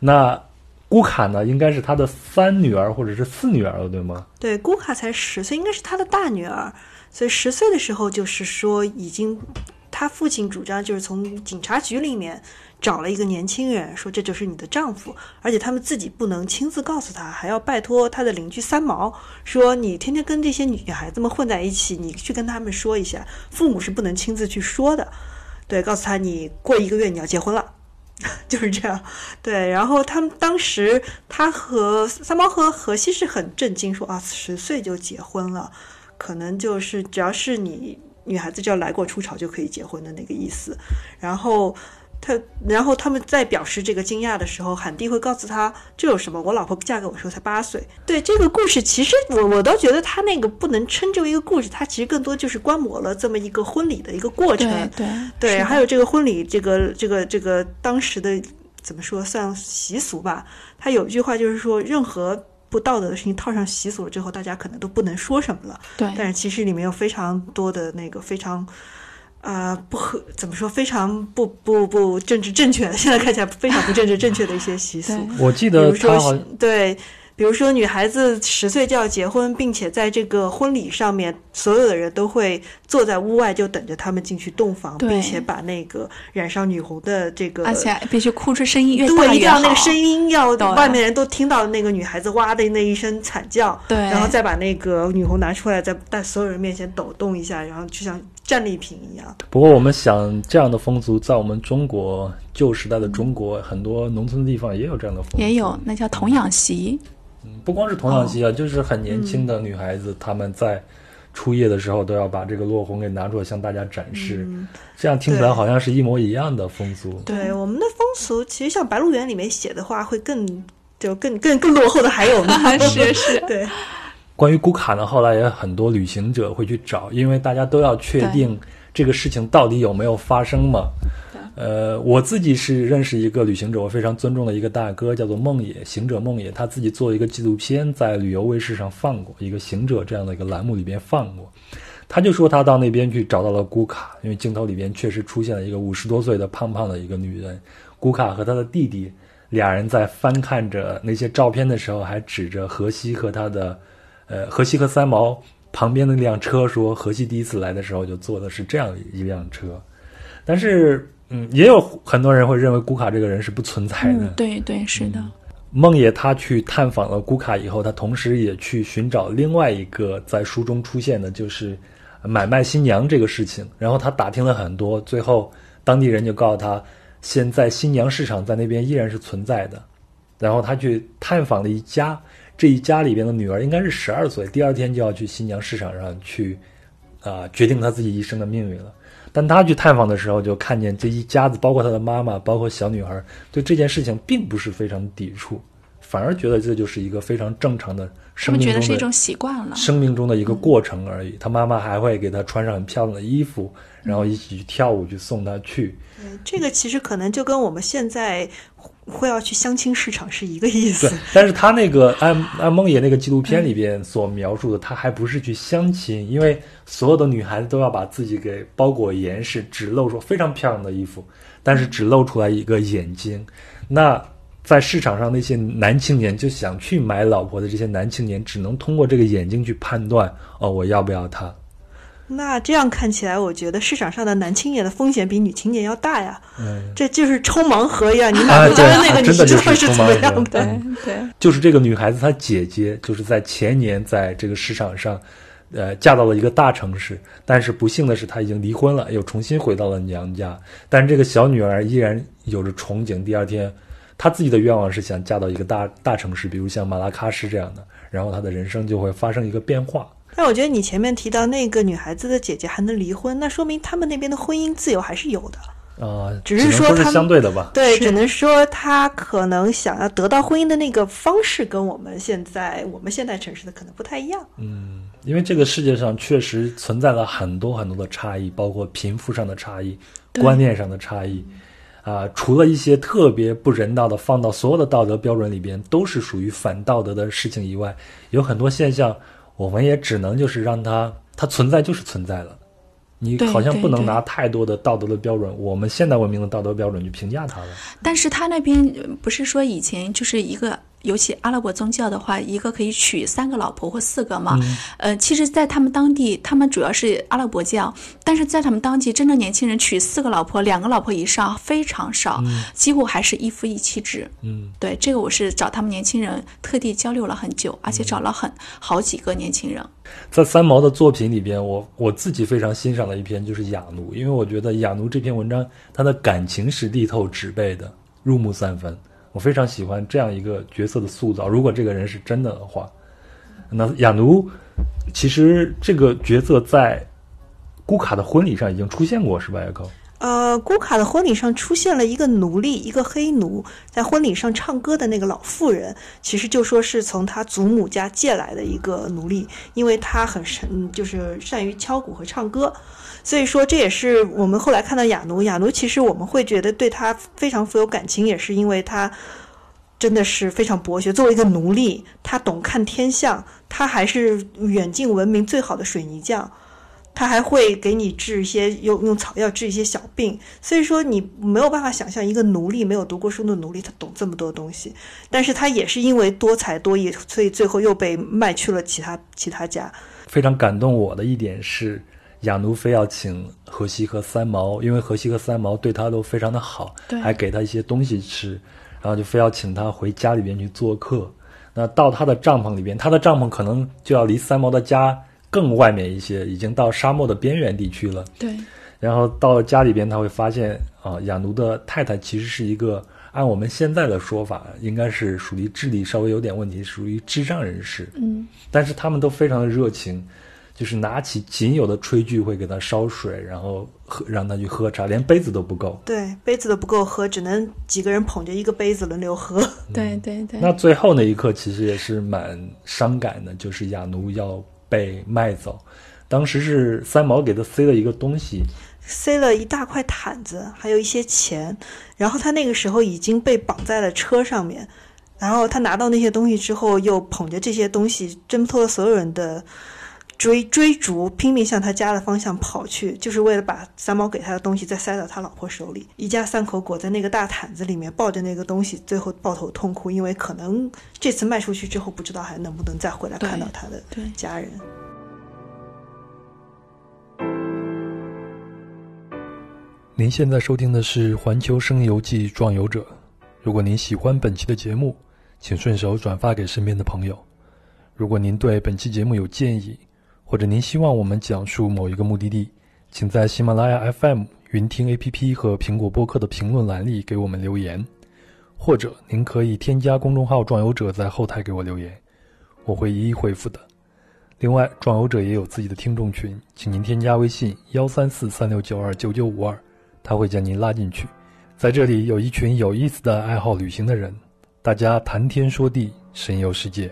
那。姑卡呢，应该是他的三女儿或者是四女儿了，对吗？对，姑卡才十岁，应该是他的大女儿。所以十岁的时候，就是说已经，他父亲主张就是从警察局里面找了一个年轻人，说这就是你的丈夫，而且他们自己不能亲自告诉他，还要拜托他的邻居三毛，说你天天跟这些女孩子们混在一起，你去跟他们说一下，父母是不能亲自去说的。对，告诉他你过一个月你要结婚了。就是这样，对。然后他们当时，他和三毛和荷西是很震惊，说啊，十岁就结婚了，可能就是只要是你女孩子，只要来过初潮就可以结婚的那个意思。然后。他，然后他们在表示这个惊讶的时候，喊弟会告诉他这有什么？我老婆嫁给我时候才八岁。对这个故事，其实我我倒觉得他那个不能称之为一个故事，他其实更多就是观摩了这么一个婚礼的一个过程。对对，还有这个婚礼，这个这个这个当时的怎么说算习俗吧？他有一句话就是说，任何不道德的事情套上习俗了之后，大家可能都不能说什么了。对，但是其实里面有非常多的那个非常。啊，不合怎么说？非常不不不政治正确，现在看起来非常不政治正确的一些习俗。我记得他好对。比如说，女孩子十岁就要结婚，并且在这个婚礼上面，所有的人都会坐在屋外，就等着他们进去洞房，并且把那个染上女红的这个，而且必须哭出声音越大越好。一定要那个声音要外面人都听到那个女孩子哇的那一声惨叫，对，然后再把那个女红拿出来，在在所有人面前抖动一下，然后就像战利品一样。不过我们想，这样的风俗在我们中国旧时代的中国，很多农村地方也有这样的风俗，也有，那叫童养媳。嗯，不光是童养媳啊，就是很年轻的女孩子，她们在初夜的时候都要把这个落红给拿出来向大家展示。这样听起来好像是一模一样的风俗。对，我们的风俗其实像《白鹿原》里面写的话，会更就更更更落后的还有呢。是是，对。关于古卡呢，后来也很多旅行者会去找，因为大家都要确定这个事情到底有没有发生嘛。呃，我自己是认识一个旅行者，我非常尊重的一个大哥，叫做梦野行者梦野，他自己做一个纪录片，在旅游卫视上放过一个行者这样的一个栏目里边放过。他就说他到那边去找到了古卡，因为镜头里边确实出现了一个五十多岁的胖胖的一个女人。古卡和他的弟弟俩人在翻看着那些照片的时候，还指着河西和他的呃河西和三毛旁边的那辆车说，河西第一次来的时候就坐的是这样一辆车，但是。嗯，也有很多人会认为古卡这个人是不存在的。对对，是的。梦野他去探访了古卡以后，他同时也去寻找另外一个在书中出现的，就是买卖新娘这个事情。然后他打听了很多，最后当地人就告诉他，现在新娘市场在那边依然是存在的。然后他去探访了一家，这一家里边的女儿应该是十二岁，第二天就要去新娘市场上去，啊，决定他自己一生的命运了。但他去探访的时候，就看见这一家子，包括他的妈妈，包括小女孩，对这件事情并不是非常抵触，反而觉得这就是一个非常正常的生命中的是一种习惯了，生命中的一个过程而已。他妈妈还会给他穿上很漂亮的衣服，然后一起去跳舞，去送他去。这个其实可能就跟我们现在。会要去相亲市场是一个意思，但是他那个按按梦野那个纪录片里边所描述的，他还不是去相亲，因为所有的女孩子都要把自己给包裹严实，只露出非常漂亮的衣服，但是只露出来一个眼睛。那在市场上那些男青年就想去买老婆的这些男青年，只能通过这个眼睛去判断哦，我要不要她。那这样看起来，我觉得市场上的男青年的风险比女青年要大呀。嗯，这就是抽盲盒一样！你买不来那个，你知道是怎么样的？对，就是这个女孩子她姐姐，就是在前年在这个市场上，呃，嫁到了一个大城市，但是不幸的是她已经离婚了，又重新回到了娘家。但是这个小女儿依然有着憧憬，第二天，她自己的愿望是想嫁到一个大大城市，比如像马拉喀什这样的，然后她的人生就会发生一个变化。但我觉得你前面提到那个女孩子的姐姐还能离婚，那说明他们那边的婚姻自由还是有的。呃，只是说他相对的吧？对，只能说他可能想要得到婚姻的那个方式跟我们现在我们现代城市的可能不太一样。嗯，因为这个世界上确实存在了很多很多的差异，包括贫富上的差异、观念上的差异。啊，除了一些特别不人道的放到所有的道德标准里边都是属于反道德的事情以外，有很多现象。我们也只能就是让它它存在就是存在了，你好像不能拿太多的道德的标准，我们现代文明的道德标准去评价它了。但是他那边不是说以前就是一个。尤其阿拉伯宗教的话，一个可以娶三个老婆或四个嘛。呃，其实，在他们当地，他们主要是阿拉伯教，但是在他们当地，真正年轻人娶四个老婆、两个老婆以上非常少，几乎还是一夫一妻制。嗯，对，这个我是找他们年轻人特地交流了很久，而且找了很好几个年轻人。在三毛的作品里边，我我自己非常欣赏的一篇就是《雅奴》，因为我觉得《雅奴》这篇文章，他的感情是力透纸背的，入木三分。我非常喜欢这样一个角色的塑造。如果这个人是真的的话，那雅奴其实这个角色在古卡的婚礼上已经出现过，是吧？艾克？呃，古卡的婚礼上出现了一个奴隶，一个黑奴，在婚礼上唱歌的那个老妇人，其实就说是从他祖母家借来的一个奴隶，因为他很善，就是善于敲鼓和唱歌。所以说，这也是我们后来看到雅奴。雅奴其实我们会觉得对他非常富有感情，也是因为他真的是非常博学。作为一个奴隶，他懂看天象，他还是远近闻名最好的水泥匠。他还会给你治一些用用草药治一些小病，所以说你没有办法想象一个奴隶没有读过书的奴隶他懂这么多东西，但是他也是因为多才多艺，所以最后又被卖去了其他其他家。非常感动我的一点是，雅奴非要请荷西和三毛，因为荷西和三毛对他都非常的好，还给他一些东西吃，然后就非要请他回家里边去做客。那到他的帐篷里边，他的帐篷可能就要离三毛的家。更外面一些，已经到沙漠的边缘地区了。对，然后到了家里边，他会发现啊，亚奴的太太其实是一个按我们现在的说法，应该是属于智力稍微有点问题，属于智障人士。嗯，但是他们都非常的热情，就是拿起仅有的炊具会给他烧水，然后喝让他去喝茶，连杯子都不够。对，杯子都不够喝，只能几个人捧着一个杯子轮流喝。对对对。那最后那一刻其实也是蛮伤感的，就是雅奴要。被卖走，当时是三毛给他塞了一个东西，塞了一大块毯子，还有一些钱。然后他那个时候已经被绑在了车上面，然后他拿到那些东西之后，又捧着这些东西挣脱了所有人的追追逐，拼命向他家的方向跑去，就是为了把三毛给他的东西再塞到他老婆手里。一家三口裹在那个大毯子里面，抱着那个东西，最后抱头痛哭，因为可能这次卖出去之后，不知道还能不能再回来看到他的家人。您现在收听的是《环球声游记·壮游者》。如果您喜欢本期的节目，请顺手转发给身边的朋友。如果您对本期节目有建议，或者您希望我们讲述某一个目的地，请在喜马拉雅 FM、云听 APP 和苹果播客的评论栏里给我们留言，或者您可以添加公众号“壮游者”在后台给我留言，我会一一回复的。另外，壮游者也有自己的听众群，请您添加微信幺三四三六九二九九五二。他会将您拉进去，在这里有一群有意思的爱好旅行的人，大家谈天说地，神游世界。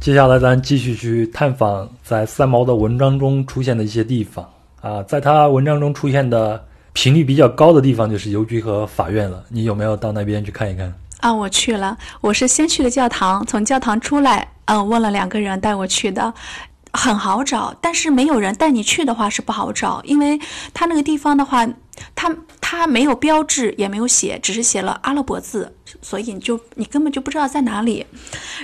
接下来，咱继续去探访在三毛的文章中出现的一些地方啊，在他文章中出现的频率比较高的地方就是邮局和法院了。你有没有到那边去看一看？啊，我去了，我是先去的教堂，从教堂出来，嗯，问了两个人带我去的。很好找，但是没有人带你去的话是不好找，因为他那个地方的话，他他没有标志，也没有写，只是写了阿拉伯字，所以你就你根本就不知道在哪里。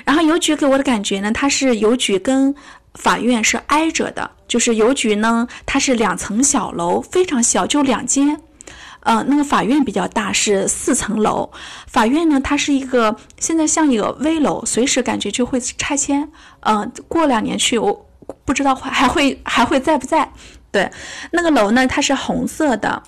然后邮局给我的感觉呢，它是邮局跟法院是挨着的，就是邮局呢它是两层小楼，非常小，就两间。呃，那个法院比较大，是四层楼。法院呢，它是一个现在像一个危楼，随时感觉就会拆迁。嗯，过两年去我。不知道还还会还会在不在？对，那个楼呢，它是红色的，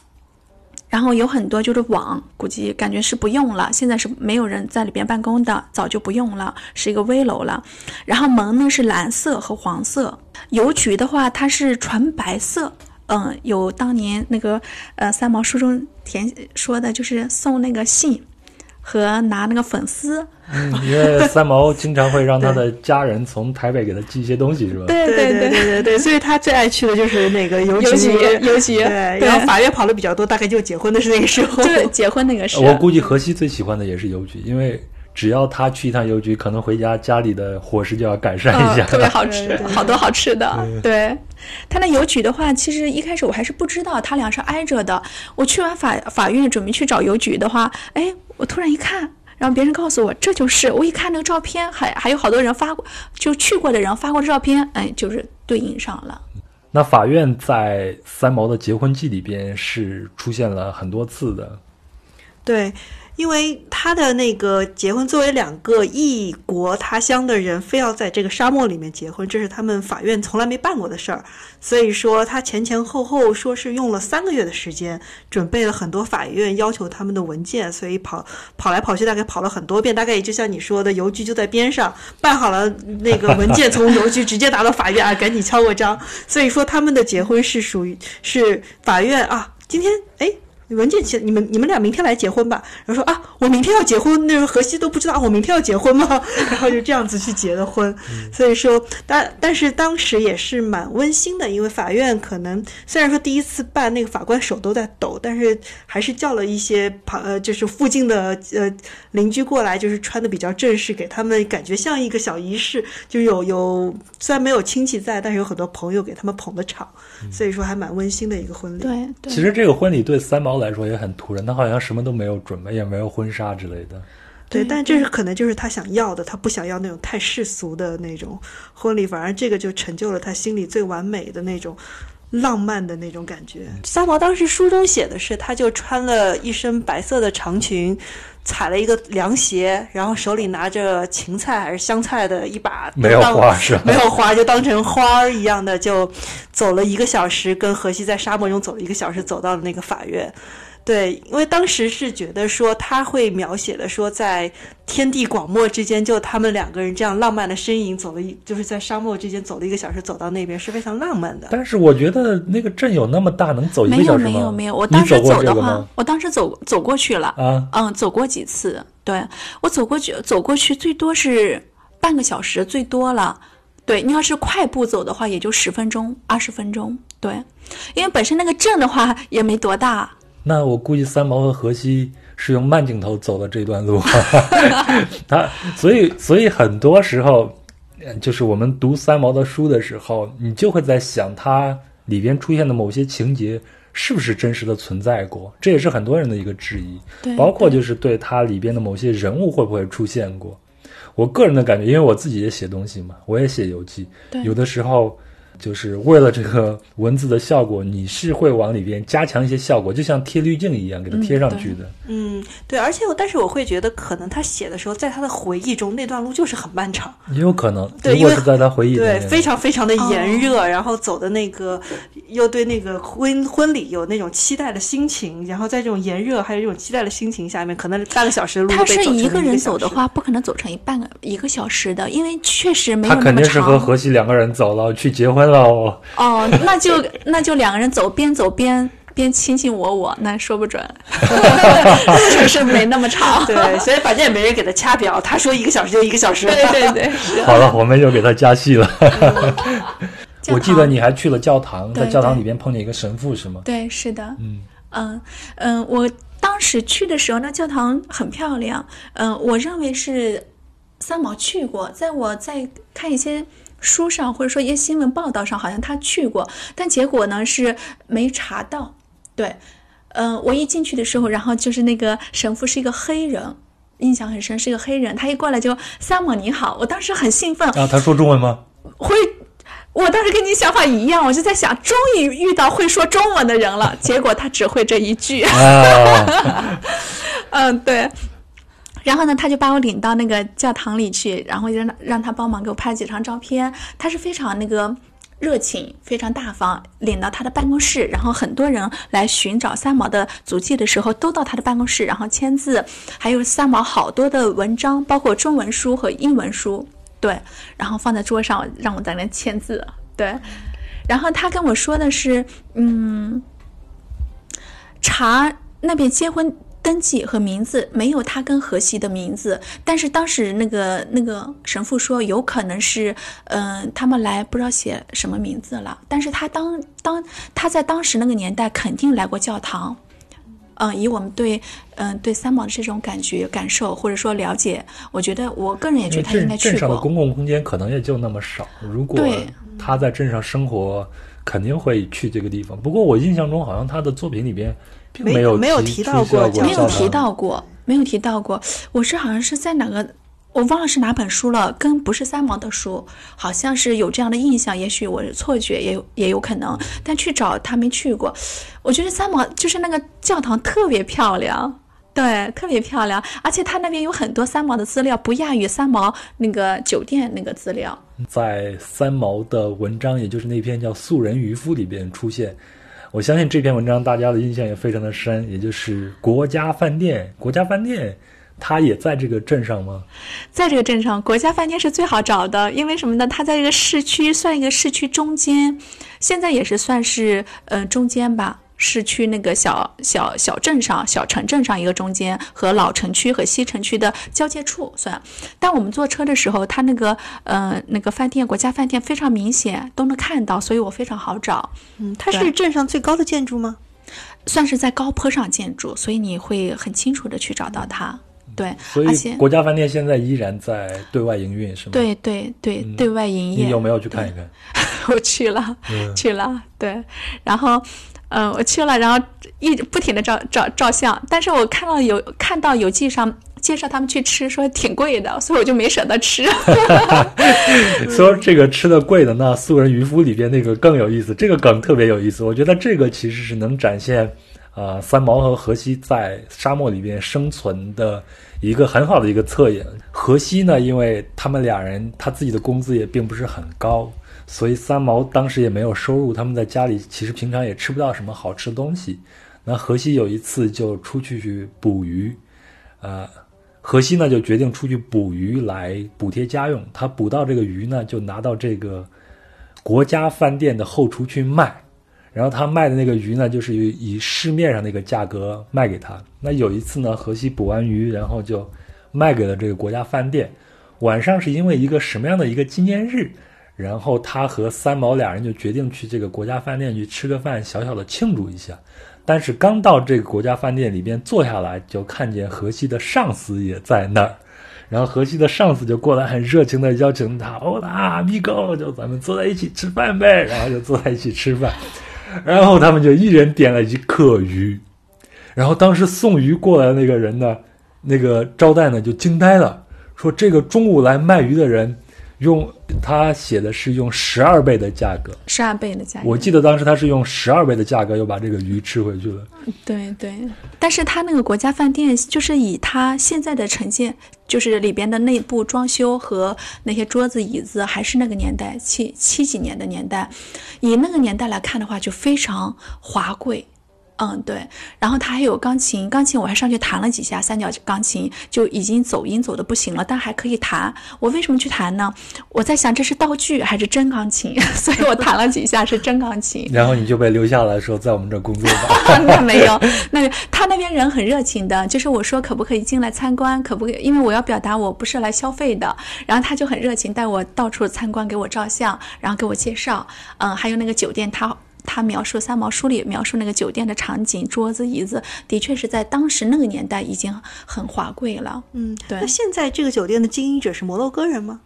然后有很多就是网，估计感觉是不用了，现在是没有人在里边办公的，早就不用了，是一个危楼了。然后门呢是蓝色和黄色，邮局的话它是纯白色，嗯，有当年那个呃三毛书中填说的就是送那个信。和拿那个粉丝，嗯，因为三毛经常会让他的家人从台北给他寄一些东西，是吧？对对对对对对，所以他最爱去的就是那个邮局，邮局。对，然后法院跑的比较多，大概就结婚的是那个时候，对，结婚那个时候。我估计荷西最喜欢的也是邮局，因为。只要他去一趟邮局，可能回家家里的伙食就要改善一下，特别好吃，好多好吃的。对，他那邮局的话，其实一开始我还是不知道他俩是挨着的。我去完法法院，准备去找邮局的话，哎，我突然一看，然后别人告诉我这就是。我一看那个照片，还还有好多人发过，就去过的人发过照片，哎，就是对应上了。那法院在三毛的结婚记里边是出现了很多次的，对。因为他的那个结婚，作为两个异国他乡的人，非要在这个沙漠里面结婚，这是他们法院从来没办过的事儿。所以说，他前前后后说是用了三个月的时间，准备了很多法院要求他们的文件，所以跑跑来跑去，大概跑了很多遍。大概也就像你说的，邮局就在边上，办好了那个文件，从邮局直接拿到法院啊，赶紧敲个章。所以说，他们的结婚是属于是法院啊，今天哎。文件写你们你们俩明天来结婚吧。然后说啊，我明天要结婚，那时候荷西都不知道我明天要结婚吗？然后就这样子去结的婚。所以说，但但是当时也是蛮温馨的，因为法院可能虽然说第一次办那个法官手都在抖，但是还是叫了一些旁呃就是附近的呃邻居过来，就是穿的比较正式，给他们感觉像一个小仪式，就有有虽然没有亲戚在，但是有很多朋友给他们捧的场，所以说还蛮温馨的一个婚礼。对对，其实这个婚礼对三毛来说也很突然，他好像什么都没有准备，也没有婚纱之类的。对，但这是可能就是他想要的，他不想要那种太世俗的那种婚礼，反而这个就成就了他心里最完美的那种浪漫的那种感觉。三毛当时书中写的是，他就穿了一身白色的长裙，踩了一个凉鞋，然后手里拿着芹菜还是香菜的一把，没有当花是吧没有花，就当成花儿一样的，就走了一个小时，跟荷西在沙漠中走了一个小时，走到了那个法院。对，因为当时是觉得说他会描写的说，在天地广漠之间，就他们两个人这样浪漫的身影走了一，就是在沙漠之间走了一个小时，走到那边是非常浪漫的。但是我觉得那个镇有那么大，能走一没有个小时吗？没有没有，我当时走的话？我当时走走过去了，啊，嗯，走过几次，对我走过去走过去最多是半个小时，最多了。对你要是快步走的话，也就十分钟、二十分钟。对，因为本身那个镇的话也没多大，那我估计三毛和荷西是用慢镜头走的这段路，他所以所以很多时候，呃就是我们读三毛的书的时候，你就会在想他里边出现的某些情节是不是真实的存在过，这也是很多人的一个质疑，包括就是对他里边的某些人物会不会出现过。我个人的感觉，因为我自己也写东西嘛，我也写游记，有的时候就是为了这个文字的效果，你是会往里边加强一些效果，就像贴滤镜一样给它贴上去的。嗯，对，而且我但是我会觉得，可能他写的时候，在他的回忆中，那段路就是很漫长。也有可能，对因为如果是在他回忆里对，非常非常的炎哦热，然后走的那个又对那个婚婚礼有那种期待的心情，然后在这种炎热还有这种期待的心情下面，可能半个小时的路他是一个人，走的话，不可能走成一半个一个小时的，因为确实没有他那么肯定是和长。荷西两个人走了，去结婚了哦。哦，那就那就两个人走，边走边边亲亲我我，那说不准，是不是没那么长？对，所以反正也没人给他掐表，他说一个小时就一个小时。对对对，好了，我们又给他加戏了。我记得你还去了教堂，在教堂里边碰见一个神父是吗？对，是的，嗯嗯嗯，我当时去的时候，那教堂很漂亮，嗯，我认为是三毛去过，在我在看一些书上或者说一些新闻报道上，好像他去过，但结果呢是没查到。对，嗯，我一进去的时候，然后就是那个神父是一个黑人。印象很深，是一个黑人。他一过来就“萨姆你好”，我当时很兴奋，啊，他说中文吗？会，我当时跟你想法一样，我就在想，终于遇到会说中文的人了。结果他只会这一句，啊，嗯，对。然后呢，他就把我领到那个教堂里去，然后让他让他帮忙给我拍几张照片。他是非常那个热情，非常大方，领到他的办公室，然后很多人来寻找三毛的足迹的时候，都到他的办公室，然后签字，还有三毛好多的文章，包括中文书和英文书，对，然后放在桌上让我在那签字，对。然后他跟我说的是，嗯，查那边结婚登记和名字没有他跟荷西的名字，但是当时那个那个神父说有可能是，嗯、他们来不知道写什么名字了，但是他当当他在当时那个年代肯定来过教堂。嗯，以我们对嗯、对三毛的这种感觉、感受或者说了解，我觉得我个人也觉得他应该去过。镇上的公共空间可能也就那么少，如果对他在镇上生活，肯定会去这个地方。不过我印象中好像他的作品里边并有没没有提提到过没有提到过，没有提到过。我是好像是在哪个，我忘了是哪本书了，跟不是三毛的书，好像是有这样的印象，也许我是错觉，也有也有可能。但去找他没去过，我觉得三毛就是那个教堂特别漂亮。对，特别漂亮，而且他那边有很多三毛的资料，不亚于三毛那个酒店那个资料。在三毛的文章，也就是那篇叫《素人渔夫》里边出现。我相信这篇文章大家的印象也非常的深，也就是国家饭店。国家饭店，它也在这个镇上吗？在这个镇上，国家饭店是最好找的，因为什么呢？它在一个市区，算一个市区中间，现在也是算是呃中间吧。是去那个小小小镇上、小城镇上一个中间和老城区和西城区的交界处算。但我们坐车的时候，它那个呃那个饭店国家饭店非常明显，都能看到，所以我非常好找。嗯，它是镇上最高的建筑吗？算是在高坡上建筑，所以你会很清楚的去找到它。对，所以而且国家饭店现在依然在对外营运，是吗？，对对对、对外营业。你有没有去看一看？我去了，去了，对，然后，嗯、我去了，然后一直不停的照照照相，但是我看到有看到有记上介绍他们去吃，说挺贵的，所以我就没舍得吃。说这个吃的贵的，那素人渔夫里边那个更有意思，这个梗特别有意思。我觉得这个其实是能展现，呃，三毛和荷西在沙漠里边生存的一个很好的一个侧影。荷西呢，因为他们俩人他自己的工资也并不是很高，所以三毛当时也没有收入，他们在家里其实平常也吃不到什么好吃的东西。那荷西有一次就出去去捕鱼，呃，荷西呢就决定出去捕鱼来补贴家用。他捕到这个鱼呢，就拿到这个国家饭店的后厨去卖。然后他卖的那个鱼呢，就是以市面上那个价格卖给他。那有一次呢，荷西捕完鱼，然后就卖给了这个国家饭店。晚上是因为一个什么样的一个纪念日，然后他和三毛俩人就决定去这个国家饭店去吃个饭，小小的庆祝一下。但是刚到这个国家饭店里边坐下来，就看见荷西的上司也在那儿，然后荷西的上司就过来很热情的邀请他，欧拉米狗，就咱们坐在一起吃饭呗，然后就坐在一起吃饭，然后他们就一人点了一客鱼，然后当时送鱼过来的那个人呢，那个招待呢就惊呆了，说这个中午来卖鱼的人。用他写的是用十二倍的价格，十二倍的价格，我记得当时他是用十二倍的价格又把这个鱼吃回去了。对对，但是他那个国家饭店就是以他现在的呈现，就是里边的内部装修和那些桌子椅子，还是那个年代七七几年的年代，以那个年代来看的话，就非常华贵。嗯，对，然后他还有钢琴，钢琴我还上去弹了几下，三角钢琴就已经走音走的不行了，但还可以弹。我为什么去弹呢？我在想这是道具还是真钢琴，所以我弹了几下是真钢琴。然后你就被留下来说在我们这儿工作吧。那没有，那个他那边人很热情的，就是我说可不可以进来参观，可不可以？因为我要表达我不是来消费的，然后他就很热情，带我到处参观，给我照相，然后给我介绍，嗯，还有那个酒店，他。他描述三毛书里描述那个酒店的场景，桌子椅子，的确是在当时那个年代已经很华贵了。嗯，对那现在这个酒店的经营者是摩洛哥人吗？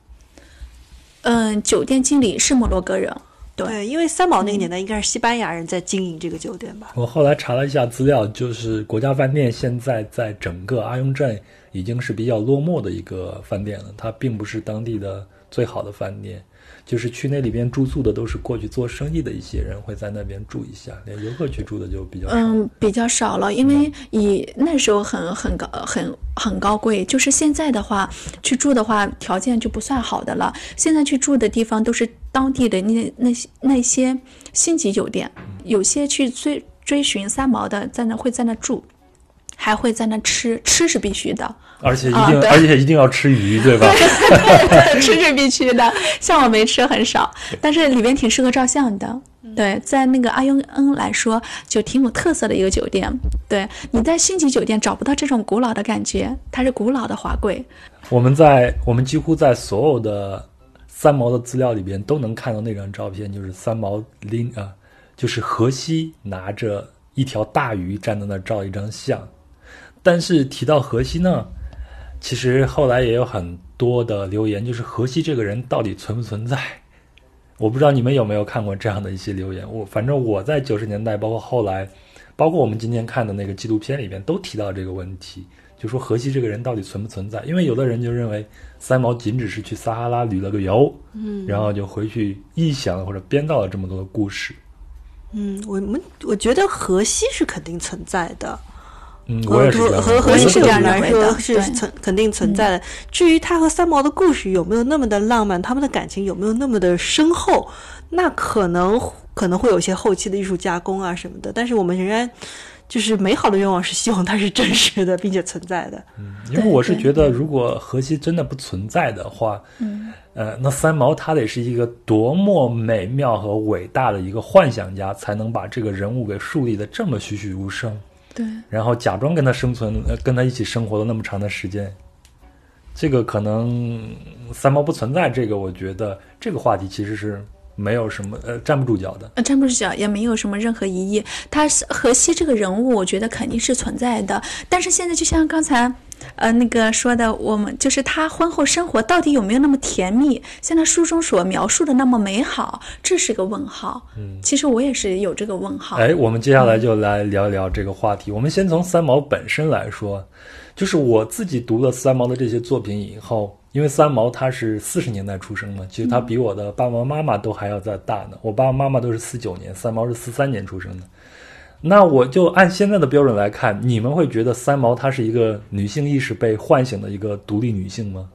嗯，酒店经理是摩洛哥人，对对，因为三毛那个年代应该是西班牙人在经营这个酒店吧？我后来查了一下资料，就是国家饭店现在在整个阿雍镇已经是比较落寞的一个饭店了，它并不是当地的最好的饭店。就是去那里边住宿的都是过去做生意的一些人会在那边住一下，连游客去住的就比较少。嗯，比较少了，因为以那时候很很高很很高贵，就是现在的话去住的话条件就不算好的了。现在去住的地方都是当地的那那些那些星级酒店，有些去追追寻三毛的在那会在那住，还会在那吃，吃是必须的。而且一定，啊而且一定要吃鱼，对吧？吃是必须的，像我没吃很少，但是里边挺适合照相的。对，在那个阿雍恩来说，就挺有特色的一个酒店。对，你在星级酒店找不到这种古老的感觉，它是古老的华贵。我们在我们几乎在所有的三毛的资料里边都能看到那张照片，就是三毛拎啊，就是荷西拿着一条大鱼站在那儿照一张相。但是提到荷西呢，其实后来也有很多的留言，就是荷西这个人到底存不存在？我不知道你们有没有看过这样的一些留言。我反正我在九十年代，包括后来，包括我们今天看的那个纪录片里边，都提到这个问题，就说荷西这个人到底存不存在？因为有的人就认为三毛仅只是去撒哈拉旅了个游，嗯，然后就回去臆想或者编造了这么多的故事。嗯，我们我觉得荷西是肯定存在的。嗯，我也是和和西是这样来说是存肯定存在的。至于他和三毛的故事有没有那么的浪漫，他们的感情有没有那么的深厚，那可能可能会有一些后期的艺术加工啊什么的。但是我们仍然就是美好的愿望是希望它是真实的，并且存在的。嗯因为我是觉得，如果荷西真的不存在的话，嗯，呃，那三毛他得是一个多么美妙和伟大的一个幻想家，才能把这个人物给树立的这么栩栩如生，对，然后假装跟他生存，跟他一起生活了那么长的时间。这个可能三毛不存在，这个我觉得这个话题其实是没有什么呃站不住脚的。呃，站不住脚，也没有什么任何疑义。他是荷西这个人物，我觉得肯定是存在的。但是现在就像刚才，呃，那个说的，我们就是他婚后生活到底有没有那么甜蜜，像他书中所描述的那么美好，这是个问号。嗯，其实我也是有这个问号。哎，我们接下来就来聊一聊这个话题。我们先从三毛本身来说，就是我自己读了三毛的这些作品以后，因为三毛他是四十年代出生嘛，其实他比我的爸爸妈妈都还要再大呢。我爸爸妈妈都是四九年，三毛是四三年出生的。那我就按现在的标准来看，你们会觉得三毛她是一个女性意识被唤醒的一个独立女性吗？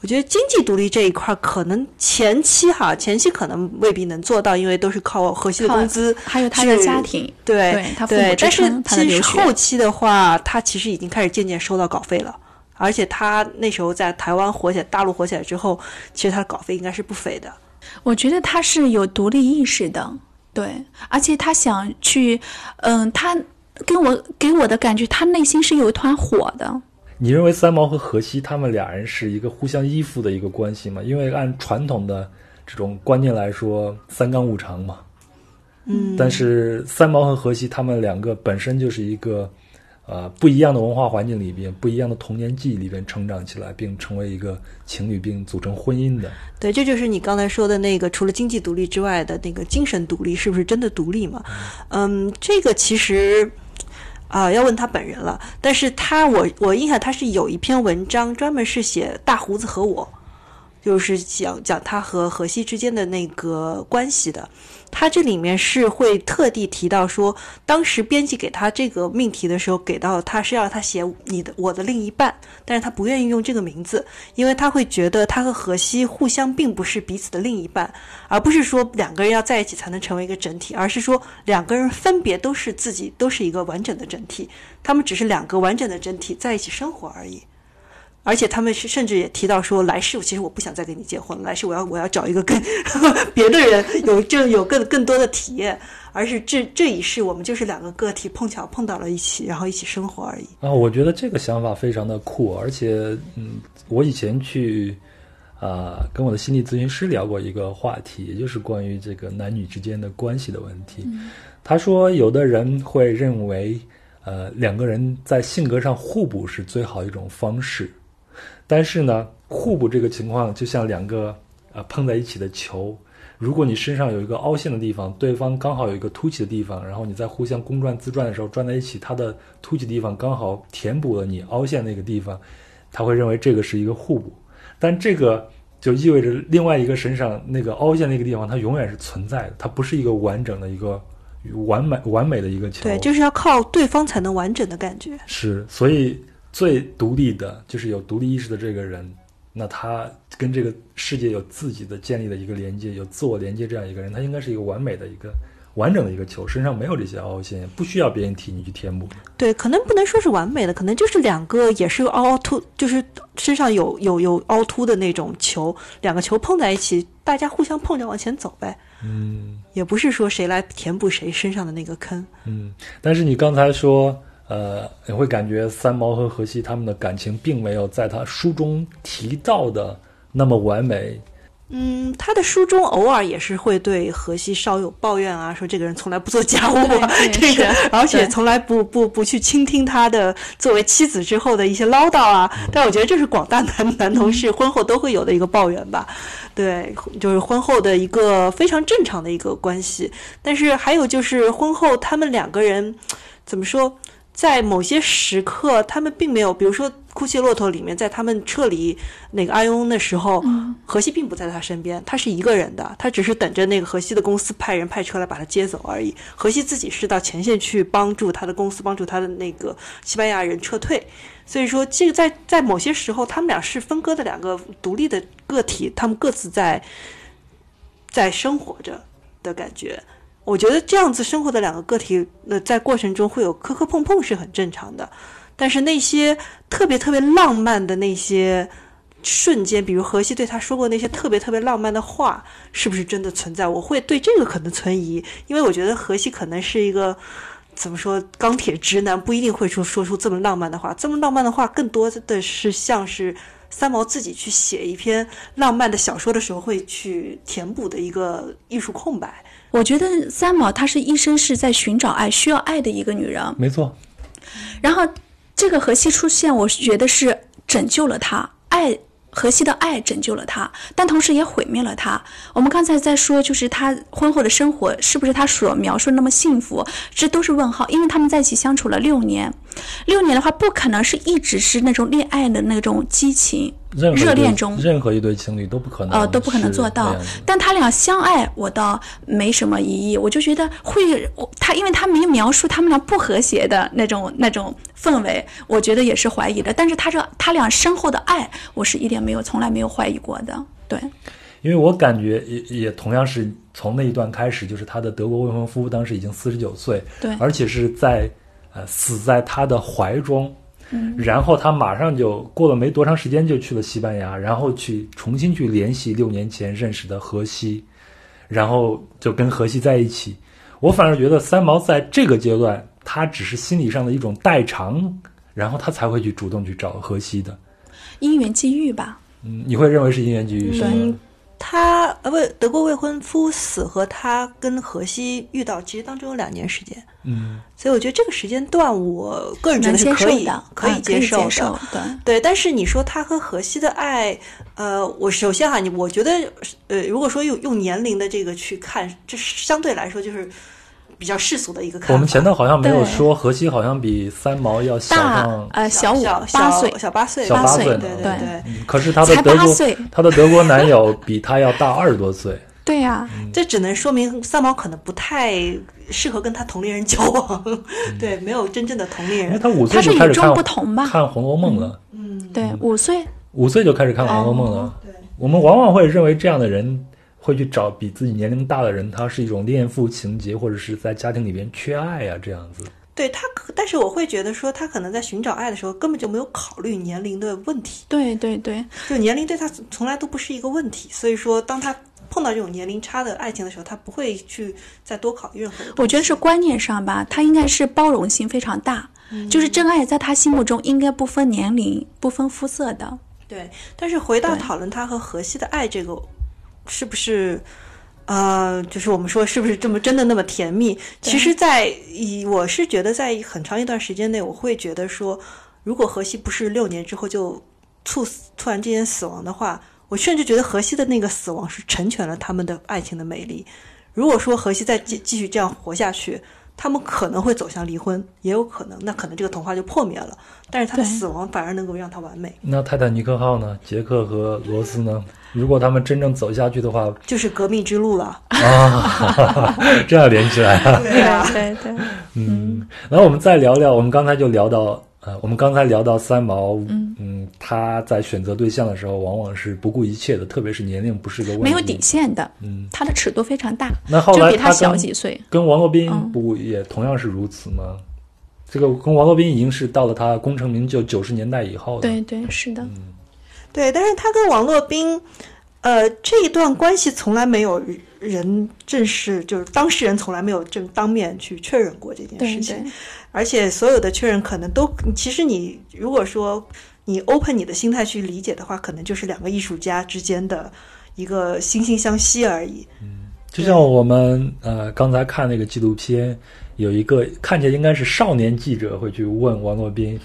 我觉得经济独立这一块，可能前期哈，前期可能未必能做到，因为都是靠荷西的工资，还有他的家庭，对对他父母但是其实后期的话，他其实已经开始渐渐收到稿费了，而且他那时候在台湾火起来，大陆火起来之后，其实他的稿费应该是不菲的。我觉得他是有独立意识的，对，而且他想去，嗯，他跟我给我的感觉，他内心是有一团火的。你认为三毛和荷西他们俩人是一个互相依附的一个关系吗？因为按传统的这种观念来说，三纲五常嘛。嗯，但是三毛和荷西他们两个本身就是一个呃不一样的文化环境里边，不一样的童年记忆里边成长起来，并成为一个情侣，并组成婚姻的。对，这就是你刚才说的那个，除了经济独立之外的那个精神独立，是不是真的独立嘛？嗯，这个其实啊、要问他本人了。但是他，我我印象他是有一篇文章专门是写大胡子和我，就是讲讲他和荷西之间的那个关系的。他这里面是会特地提到说，当时编辑给他这个命题的时候，给到他是要他写你的我的另一半，但是他不愿意用这个名字，因为他会觉得他和荷西互相并不是彼此的另一半，而不是说两个人要在一起才能成为一个整体，而是说两个人分别都是自己，都是一个完整的整体，他们只是两个完整的整体在一起生活而已。而且他们是甚至也提到说，来世其实我不想再跟你结婚了，来世我要我要找一个跟 别的人有这有更更多的体验，而是这这一世我们就是两个个体碰巧碰到了一起，然后一起生活而已。啊，我觉得这个想法非常的酷，而且，嗯，我以前去啊、跟我的心理咨询师聊过一个话题，也就是关于这个男女之间的关系的问题。他说，有的人会认为，呃，两个人在性格上互补是最好一种方式，但是呢，互补这个情况就像两个呃碰在一起的球，如果你身上有一个凹陷的地方，对方刚好有一个凸起的地方，然后你在互相公转自转的时候转在一起，它的凸起地方刚好填补了你凹陷那个地方，他会认为这个是一个互补，但这个就意味着另外一个身上那个凹陷那个地方，它永远是存在的，它不是一个完整的一个完美完美的一个球。对，就是要靠对方才能完整的感觉。是，所以最独立的，就是有独立意识的这个人，那他跟这个世界有自己的建立的一个连接，有自我连接这样一个人，他应该是一个完美的一个完整的一个球，身上没有这些凹陷，不需要别人替你去填补。对，可能不能说是完美的，可能就是两个也是凹凸，就是身上有有有凹凸的那种球，两个球碰在一起，大家互相碰着往前走呗。嗯也不是说谁来填补谁身上的那个坑。嗯，但是你刚才说，呃，你会感觉三毛和荷西他们的感情并没有在他书中提到的那么完美。嗯，他的书中偶尔也是会对荷西稍有抱怨啊，说这个人从来不做家务这个，而且从来不不不去倾听他的作为妻子之后的一些唠叨啊。但我觉得这是广大男男同事婚后都会有的一个抱怨吧。对，就是婚后的一个非常正常的一个关系。但是还有就是婚后他们两个人怎么说？在某些时刻，他们并没有，比如说《哭泣骆驼》里面，在他们撤离那个阿雍的时候，荷西并不在他身边，他是一个人的，他只是等着那个荷西的公司派人派车来把他接走而已。荷西自己是到前线去帮助他的公司，帮助他的那个西班牙人撤退。所以说，这个在在某些时候，他们俩是分割的两个独立的个体，他们各自在在生活着的感觉。我觉得这样子生活的两个个体，那在过程中会有磕磕碰碰是很正常的。但是那些特别特别浪漫的那些瞬间，比如荷西对他说过那些特别特别浪漫的话，是不是真的存在？我会对这个可能存疑，因为我觉得荷西可能是一个怎么说钢铁直男，不一定会说说出这么浪漫的话。这么浪漫的话，更多的是像是三毛自己去写一篇浪漫的小说的时候会去填补的一个艺术空白。我觉得三毛她是一生是在寻找爱、需要爱的一个女人。没错。然后这个荷西出现，我觉得是拯救了她，爱荷西的爱拯救了她，但同时也毁灭了她。我们刚才在说，就是她婚后的生活是不是她所描述那么幸福？这都是问号，因为他们在一起相处了六年，六年的话不可能是一直是那种恋爱的那种激情。热恋中，任何一对情侣都不可能，呃，都不可能做到。但他俩相爱，我倒没什么疑义。我就觉得会，他因为他没描述他们俩不和谐的那种那种氛围，我觉得也是怀疑的。但是他这他俩深厚的爱，我是一点没有，从来没有怀疑过的。对，因为我感觉也也同样是从那一段开始，就是他的德国未婚夫当时已经四十九岁，对，而且是在呃死在他的怀中。然后他马上就过了没多长时间就去了西班牙，然后去重新去联系六年前认识的荷西，然后就跟荷西在一起。我反而觉得三毛在这个阶段，他只是心理上的一种代偿，然后他才会去主动去找荷西的。因缘际遇吧。嗯，你会认为是因缘际遇是吗？他呃不，德国未婚夫死和他跟荷西遇到，其实当中有两年时间。嗯，所以我觉得这个时间段，我个人觉得是可以可以接受的。对对，但是你说他和荷西的爱，呃，我首先哈，你我觉得，呃，如果说用用年龄的这个去看，这相对来说就是。比较世俗的一个看法。我们前头好像没有说荷西好像比三毛要小上呃小五八岁小八岁小八岁对对对。可是他的德国他的德国男友比他要大二十多岁。对呀，这只能说明三毛可能不太适合跟他同龄人交往。对，没有真正的同龄人。他五岁就开始看看《红楼梦》了。嗯，对，五岁五岁就开始看《红楼梦》了。对，我们往往会认为这样的人。会去找比自己年龄大的人，他是一种恋父情节，或者是在家庭里边缺爱啊，这样子。对他，但是我会觉得说，他可能在寻找爱的时候，根本就没有考虑年龄的问题。对对对，就年龄对他从来都不是一个问题。所以说，当他碰到这种年龄差的爱情的时候，他不会去再多考虑任何。我觉得是观念上吧，他应该是包容性非常大，就是真爱在他心目中应该不分年龄、不分肤色的。对，但是回到讨论他和荷西的爱这个。是不是，呃，就是我们说是不是这么真的那么甜蜜？其实，在以我是觉得，在很长一段时间内，我会觉得说，如果荷西不是六年之后就猝死，突然之间死亡的话，我甚至觉得荷西的那个死亡是成全了他们的爱情的美丽。如果说荷西再继继续这样活下去。他们可能会走向离婚，也有可能，那可能这个童话就破灭了。但是他的死亡反而能够让他完美。那泰坦尼克号呢？杰克和罗斯呢？如果他们真正走下去的话，就是革命之路了 啊！这样连起来啊？对啊，对对。嗯，然后我们再聊聊，我们刚才就聊到。呃，我们刚才聊到三毛，嗯。嗯，他在选择对象的时候，往往是不顾一切的，特别是年龄不是个问题，没有底线的，嗯，他的尺度非常大。那后来他小几岁，跟王洛宾不也同样是如此吗？这个跟王洛宾已经是到了他功成名就九十年代以后，对对是的，嗯，对，但是他跟王洛宾，呃，这一段关系从来没有人正式，就是当事人从来没有正当面去确认过这件事情。而且所有的确认可能都，其实你如果说你 open 你的心态去理解的话，可能就是两个艺术家之间的一个惺惺相惜而已。嗯，就像我们呃刚才看那个纪录片，有一个看起来应该是少年记者会去问王洛宾，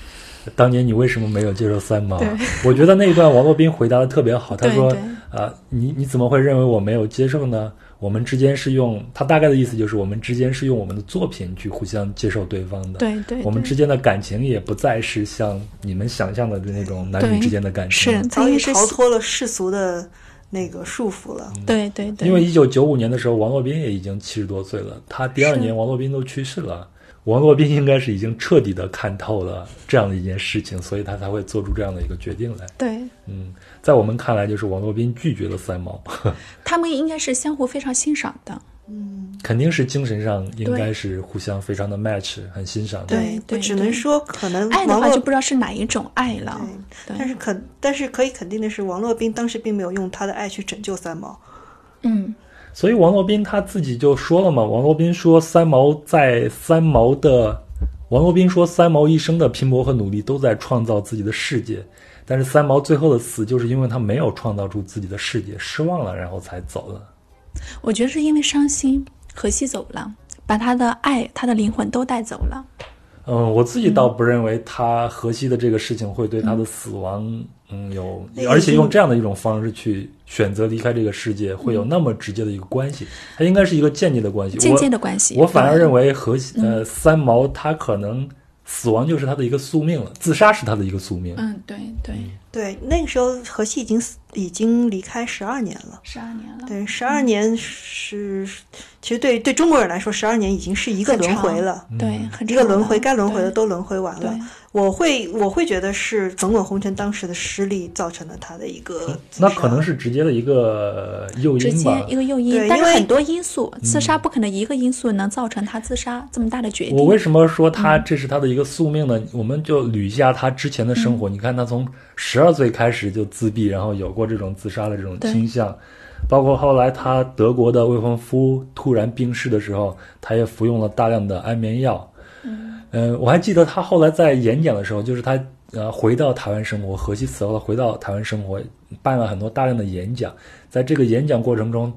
当年你为什么没有接受三毛？我觉得那一段王洛宾回答的特别好，他说啊，你你怎么会认为我没有接受呢？我们之间是用他大概的意思就是我们之间是用我们的作品去互相接受对方的。对对，我们之间的感情也不再是像你们想象的那种男女之间的感情。是，早已逃脱了世俗的那个束缚了。对对对。因为一九九五年的时候，王洛宾也已经七十多岁了，他第二年王洛宾都去世了。王洛宾应该是已经彻底的看透了这样的一件事情，所以他才会做出这样的一个决定来。对，嗯，在我们看来，就是王洛宾拒绝了三毛。他们应该是相互非常欣赏的。嗯，肯定是精神上应该是互相非常的 match，很欣赏的。对，对只能说可能爱的话就不知道是哪一种爱了。对，但是可但是可以肯定的是，王洛宾当时并没有用他的爱去拯救三毛。嗯。所以王洛宾他自己就说了嘛，王洛宾说三毛在三毛的，王洛宾说三毛一生的拼搏和努力都在创造自己的世界，但是三毛最后的死就是因为他没有创造出自己的世界，失望了，然后才走了。我觉得是因为伤心，荷西走了，把他的爱、他的灵魂都带走了。嗯，我自己倒不认为他荷西的这个事情会对他的死亡，嗯，有，而且用这样的一种方式去选择离开这个世界，会有那么直接的一个关系。它应该是一个间接的关系，间接的关系。我反而认为荷西，呃，三毛他可能死亡就是他的一个宿命了，自杀是他的一个宿命。嗯，对对对，那个时候荷西已经死，已经离开十二年了，十二年了。对，十二年是。其实对对中国人来说，十二年已经是一个轮回了。对，一个轮回，该轮回的都轮回完了。我会我会觉得是《滚滚红尘》当时的失利造成了他的一个。那可能是直接的一个诱因吧。一个诱因，但是很多因素，自杀不可能一个因素能造成他自杀这么大的决定。我为什么说他这是他的一个宿命呢？我们就捋一下他之前的生活。你看，他从十二岁开始就自闭，然后有过这种自杀的这种倾向。包括后来他德国的未婚夫突然病逝的时候，他也服用了大量的安眠药。嗯，我还记得他后来在演讲的时候，就是他呃回到台湾生活，荷西死后回到台湾生活，办了很多大量的演讲。在这个演讲过程中，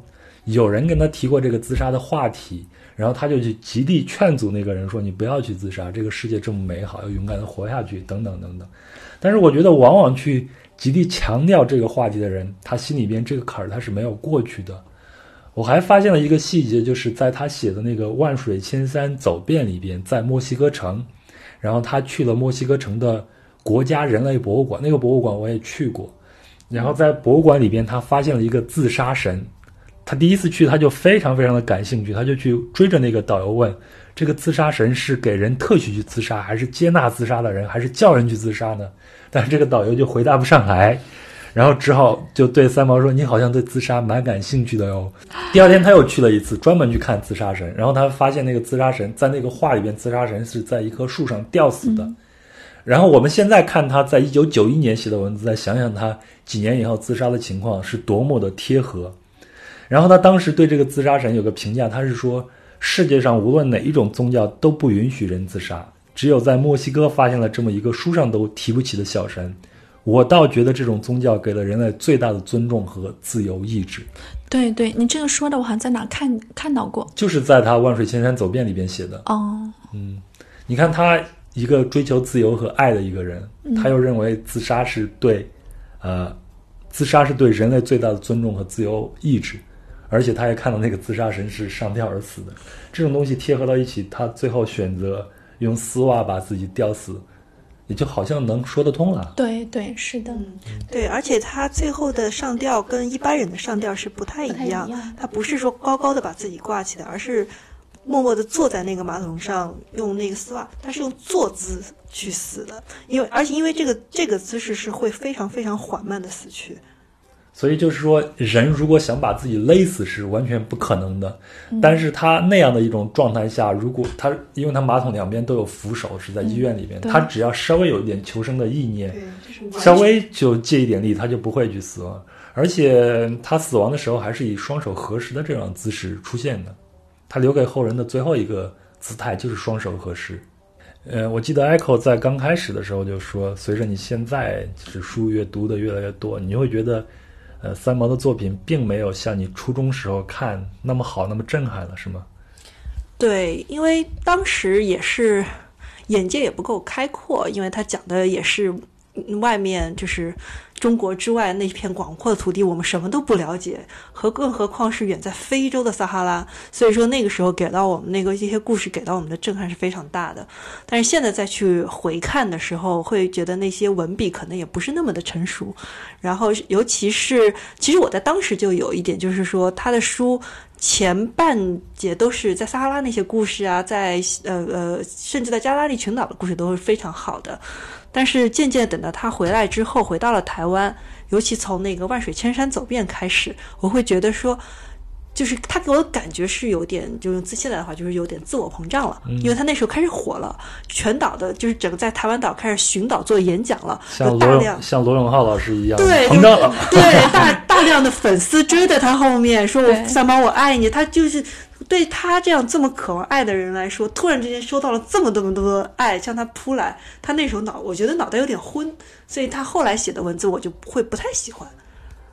有人跟他提过这个自杀的话题，然后他就去极力劝阻那个人说：“你不要去自杀，这个世界这么美好，要勇敢的活下去，等等等等。”但是我觉得，往往去。极力强调这个话题的人，他心里边这个坎儿他是没有过去的。我还发现了一个细节，就是在他写的那个《万水千山走遍》里边，在墨西哥城，然后他去了墨西哥城的国家人类博物馆，那个博物馆我也去过。然后在博物馆里边，他发现了一个自杀神。他第一次去，他就非常非常的感兴趣，他就去追着那个导游问：这个自杀神是给人特许去自杀，还是接纳自杀的人，还是叫人去自杀呢？但是这个导游就回答不上来，然后只好就对三毛说：“你好像对自杀蛮感兴趣的哟。”第二天他又去了一次，专门去看自杀神。然后他发现那个自杀神在那个画里边，自杀神是在一棵树上吊死的。然后我们现在看他在一九九一年写的文字，再想想他几年以后自杀的情况是多么的贴合。然后他当时对这个自杀神有个评价，他是说：“世界上无论哪一种宗教都不允许人自杀。”只有在墨西哥发现了这么一个书上都提不起的小神，我倒觉得这种宗教给了人类最大的尊重和自由意志。对对，你这个说的我好像在哪看看到过，就是在他《万水千山走遍》里边写的。哦，嗯，你看他一个追求自由和爱的一个人，他又认为自杀是对，呃，自杀是对人类最大的尊重和自由意志，而且他也看到那个自杀神是上吊而死的，这种东西贴合到一起，他最后选择。用丝袜把自己吊死，也就好像能说得通了。对对，是的，对，而且他最后的上吊跟一般人的上吊是不太一样，他不是说高高的把自己挂起来，而是默默的坐在那个马桶上，用那个丝袜，他是用坐姿去死的，因为而且因为这个这个姿势是会非常非常缓慢的死去。所以就是说，人如果想把自己勒死是完全不可能的。但是他那样的一种状态下，如果他因为他马桶两边都有扶手，是在医院里面，他只要稍微有一点求生的意念，稍微就借一点力，他就不会去死亡。而且他死亡的时候还是以双手合十的这种姿势出现的。他留给后人的最后一个姿态就是双手合十。呃，我记得 Echo 在刚开始的时候就说，随着你现在就是书越读的越来越多，你就会觉得。呃，三毛的作品并没有像你初中时候看那么好，那么震撼了，是吗？对，因为当时也是眼界也不够开阔，因为他讲的也是外面就是中国之外那片广阔的土地，我们什么都不了解，和更何况是远在非洲的撒哈拉。所以说那个时候给到我们那个一些故事给到我们的震撼是非常大的。但是现在再去回看的时候，会觉得那些文笔可能也不是那么的成熟。然后尤其是，其实我在当时就有一点，就是说他的书前半节都是在撒哈拉那些故事啊，在呃呃，甚至在加拉利群岛的故事都是非常好的。但是渐渐等到他回来之后，回到了台湾，尤其从那个万水千山走遍开始，我会觉得说，就是他给我的感觉是有点，就用自现在的话，就是有点自我膨胀了，因为他那时候开始火了，全岛的，就是整个在台湾岛开始巡岛做演讲了，像大量像罗永浩老师一样对膨胀了，对大大量的粉丝追在他后面，说我三毛我爱你，他就是。对他这样这么渴望爱的人来说，突然之间收到了这么多么多的爱向他扑来，他那时候脑，我觉得脑袋有点昏，所以他后来写的文字我就会不太喜欢。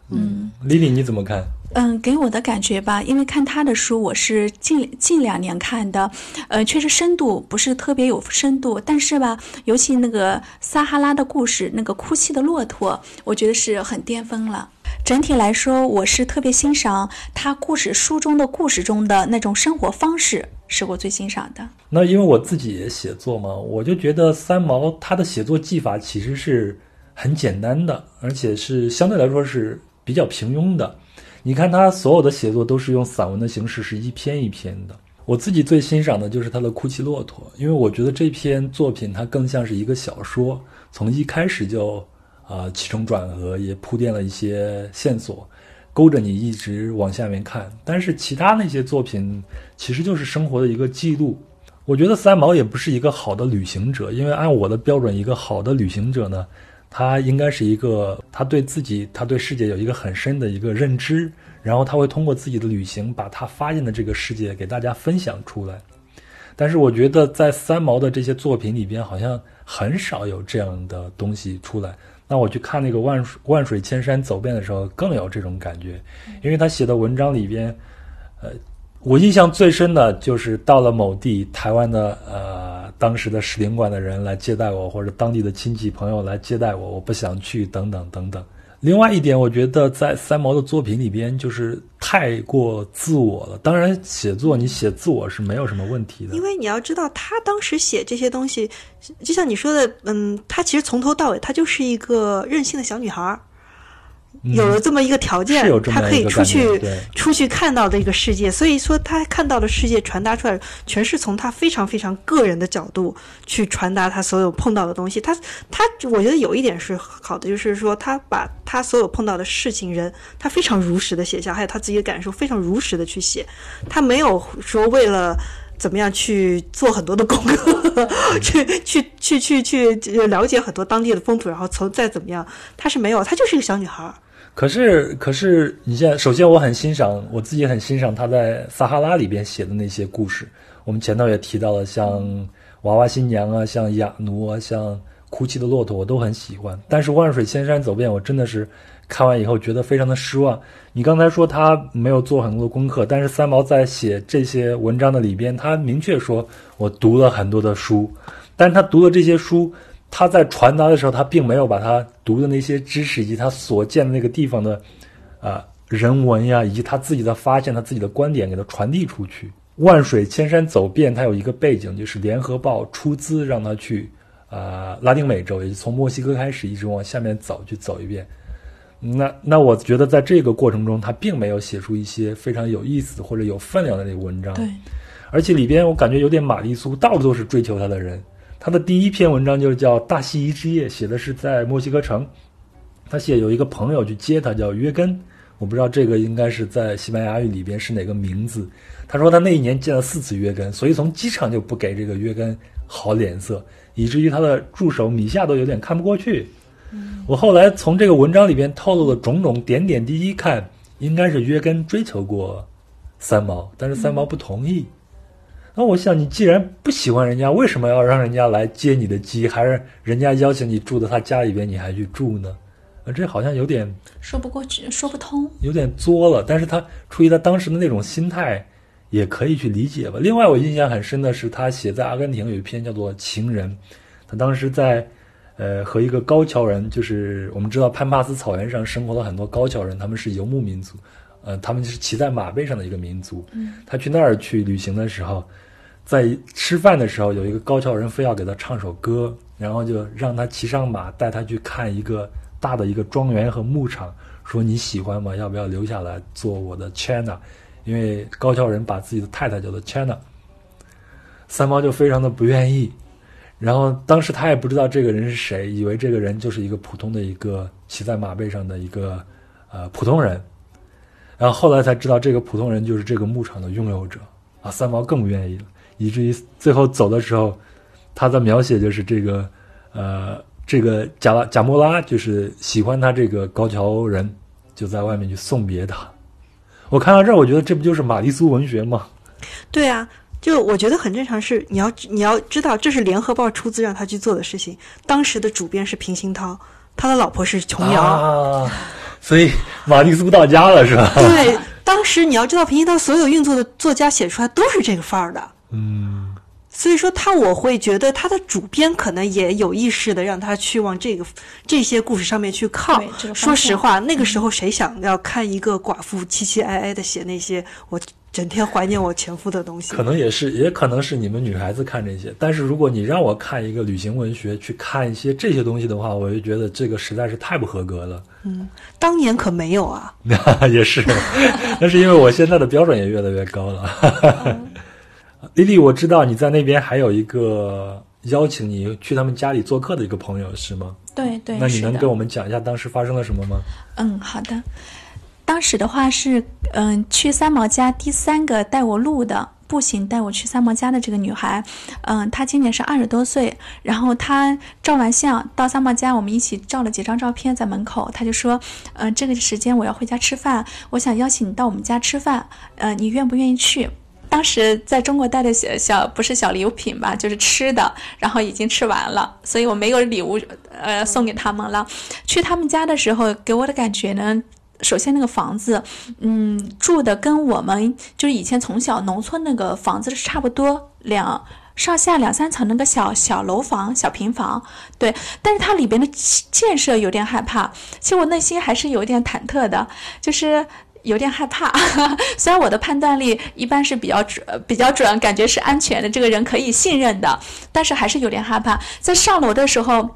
嗯，丽丽你怎么看？嗯，给我的感觉吧，因为看他的书，我是近近两年看的，呃，确实深度不是特别有深度，但是吧，尤其那个撒哈拉的故事，那个哭泣的骆驼，我觉得是很巅峰了。整体来说，我是特别欣赏他故事书中的故事中的那种生活方式，是我最欣赏的。那因为我自己也写作嘛，我就觉得三毛他的写作技法其实是很简单的，而且是相对来说是比较平庸的。你看他所有的写作都是用散文的形式，是一篇一篇的。我自己最欣赏的就是他的《哭泣骆驼》，因为我觉得这篇作品它更像是一个小说，从一开始就啊起承转合，也铺垫了一些线索，勾着你一直往下面看。但是其他那些作品其实就是生活的一个记录。我觉得三毛也不是一个好的旅行者，因为按我的标准，一个好的旅行者呢。他应该是一个，他对自己，他对世界有一个很深的一个认知，然后他会通过自己的旅行，把他发现的这个世界给大家分享出来。但是我觉得在三毛的这些作品里边，好像很少有这样的东西出来。那我去看那个万万水千山走遍的时候，更有这种感觉，因为他写的文章里边，呃。我印象最深的就是到了某地，台湾的呃当时的使领馆的人来接待我，或者当地的亲戚朋友来接待我，我不想去，等等等等。另外一点，我觉得在三毛的作品里边，就是太过自我了。当然，写作你写自我是没有什么问题的，因为你要知道，他当时写这些东西，就像你说的，嗯，他其实从头到尾，他就是一个任性的小女孩儿。有了这么一个条件，他可以出去出去看到的一个世界。所以说，他看到的世界传达出来，全是从他非常非常个人的角度去传达他所有碰到的东西。他他，我觉得有一点是好的，就是说他把他所有碰到的事情、人，他非常如实的写下，还有他自己的感受，非常如实的去写。他没有说为了怎么样去做很多的功课，去去去去去了解很多当地的风土，然后从再怎么样，他是没有，他就是一个小女孩。可是，可是，你现在首先我很欣赏，我自己很欣赏他在撒哈拉里边写的那些故事。我们前头也提到了，像娃娃新娘啊，像雅奴啊，像哭泣的骆驼，我都很喜欢。但是万水千山走遍，我真的是看完以后觉得非常的失望。你刚才说他没有做很多的功课，但是三毛在写这些文章的里边，他明确说我读了很多的书，但是他读了这些书。他在传达的时候，他并没有把他读的那些知识以及他所见的那个地方的，啊人文呀，以及他自己的发现、他自己的观点给他传递出去。万水千山走遍，他有一个背景，就是联合报出资让他去啊拉丁美洲，也就从墨西哥开始一直往下面走，去走一遍。那那我觉得在这个过程中，他并没有写出一些非常有意思或者有分量的那个文章。对，而且里边我感觉有点玛丽苏，到处都是追求他的人。他的第一篇文章就是叫《大西夷之夜》，写的是在墨西哥城，他写有一个朋友去接他，叫约根，我不知道这个应该是在西班牙语里边是哪个名字。他说他那一年见了四次约根，所以从机场就不给这个约根好脸色，以至于他的助手米夏都有点看不过去。我后来从这个文章里边透露的种种点点滴滴看，应该是约根追求过三毛，但是三毛不同意。那我想，你既然不喜欢人家，为什么要让人家来接你的机？还是人家邀请你住到他家里边，你还去住呢？啊，这好像有点说不过去，说不通，有点作了。但是他出于他当时的那种心态，也可以去理解吧。另外，我印象很深的是，他写在阿根廷有一篇叫做《情人》，他当时在呃，和一个高桥人，就是我们知道潘帕斯草原上生活了很多高桥人，他们是游牧民族，呃，他们是骑在马背上的一个民族。嗯，他去那儿去旅行的时候，在吃饭的时候，有一个高桥人非要给他唱首歌，然后就让他骑上马，带他去看一个大的一个庄园和牧场，说你喜欢吗？要不要留下来做我的 China？因为高桥人把自己的太太叫做 China，三毛就非常的不愿意。然后当时他也不知道这个人是谁，以为这个人就是一个普通的一个骑在马背上的一个呃普通人。然后后来才知道，这个普通人就是这个牧场的拥有者啊。三毛更不愿意了，以至于最后走的时候，他的描写就是这个呃这个贾拉贾莫拉就是喜欢他这个高桥人，就在外面去送别他。我看到这儿，我觉得这不就是玛丽苏文学吗？对啊。就我觉得很正常，是你要你要知道，这是联合报出资让他去做的事情。当时的主编是平鑫涛，他的老婆是琼瑶，啊，所以玛丽苏到家了是吧？对，当时你要知道，平鑫涛所有运作的作家写出来都是这个范儿的。嗯，所以说他我会觉得他的主编可能也有意识的让他去往这个这些故事上面去靠。说实话，那个时候谁想要看一个寡妇凄凄哀哀的写那些我。整天怀念我前夫的东西，可能也是，也可能是你们女孩子看这些。但是如果你让我看一个旅行文学，去看一些这些东西的话，我就觉得这个实在是太不合格了。嗯，当年可没有啊。也是，那是因为我现在的标准也越来越高了。丽丽，我知道你在那边还有一个邀请你去他们家里做客的一个朋友，是吗？对对。那你能跟我们讲一下当时发生了什么吗？嗯，好的。当时的话是，嗯，去三毛家第三个带我路的，步行带我去三毛家的这个女孩，嗯，她今年是二十多岁。然后她照完相到三毛家，我们一起照了几张照片在门口。她就说，嗯，这个时间我要回家吃饭，我想邀请你到我们家吃饭，呃，你愿不愿意去？当时在中国带的小小不是小礼品吧，就是吃的，然后已经吃完了，所以我没有礼物，呃，送给他们了。去他们家的时候，给我的感觉呢？首先，那个房子，嗯，住的跟我们就是以前从小农村那个房子是差不多，两上下两三层那个小小楼房、小平房，对。但是它里边的建设有点害怕，其实我内心还是有点忐忑的，就是有点害怕。虽然我的判断力一般是比较准、比较准，感觉是安全的，这个人可以信任的，但是还是有点害怕。在上楼的时候。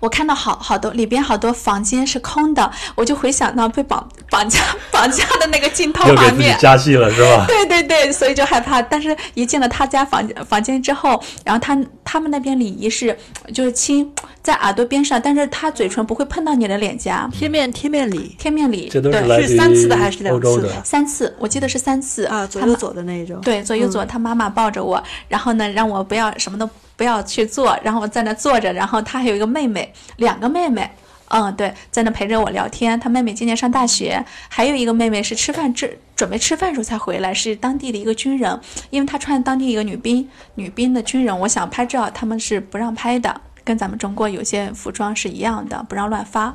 我看到好好多里边好多房间是空的，我就回想到被绑绑架绑架的那个镜头 画面，加戏了是吧？对对对，所以就害怕。但是一进了他家房房间之后，然后他他们那边礼仪是就是亲在耳朵边上，但是他嘴唇不会碰到你的脸颊，贴面贴面礼，贴面礼，这都是是三次的还是两次的？三次，我记得是三次啊，左右左的那种。对，左右左，他妈妈抱着我，然后呢让我不要什么都。不要去做，然后在那坐着，然后他还有一个妹妹，两个妹妹，嗯，对，在那陪着我聊天。他妹妹今年上大学，还有一个妹妹是吃饭吃准备吃饭时候才回来，是当地的一个军人，因为他穿当地一个女兵，女兵的军人，我想拍照，他们是不让拍的。跟咱们中国有些服装是一样的，不让乱发，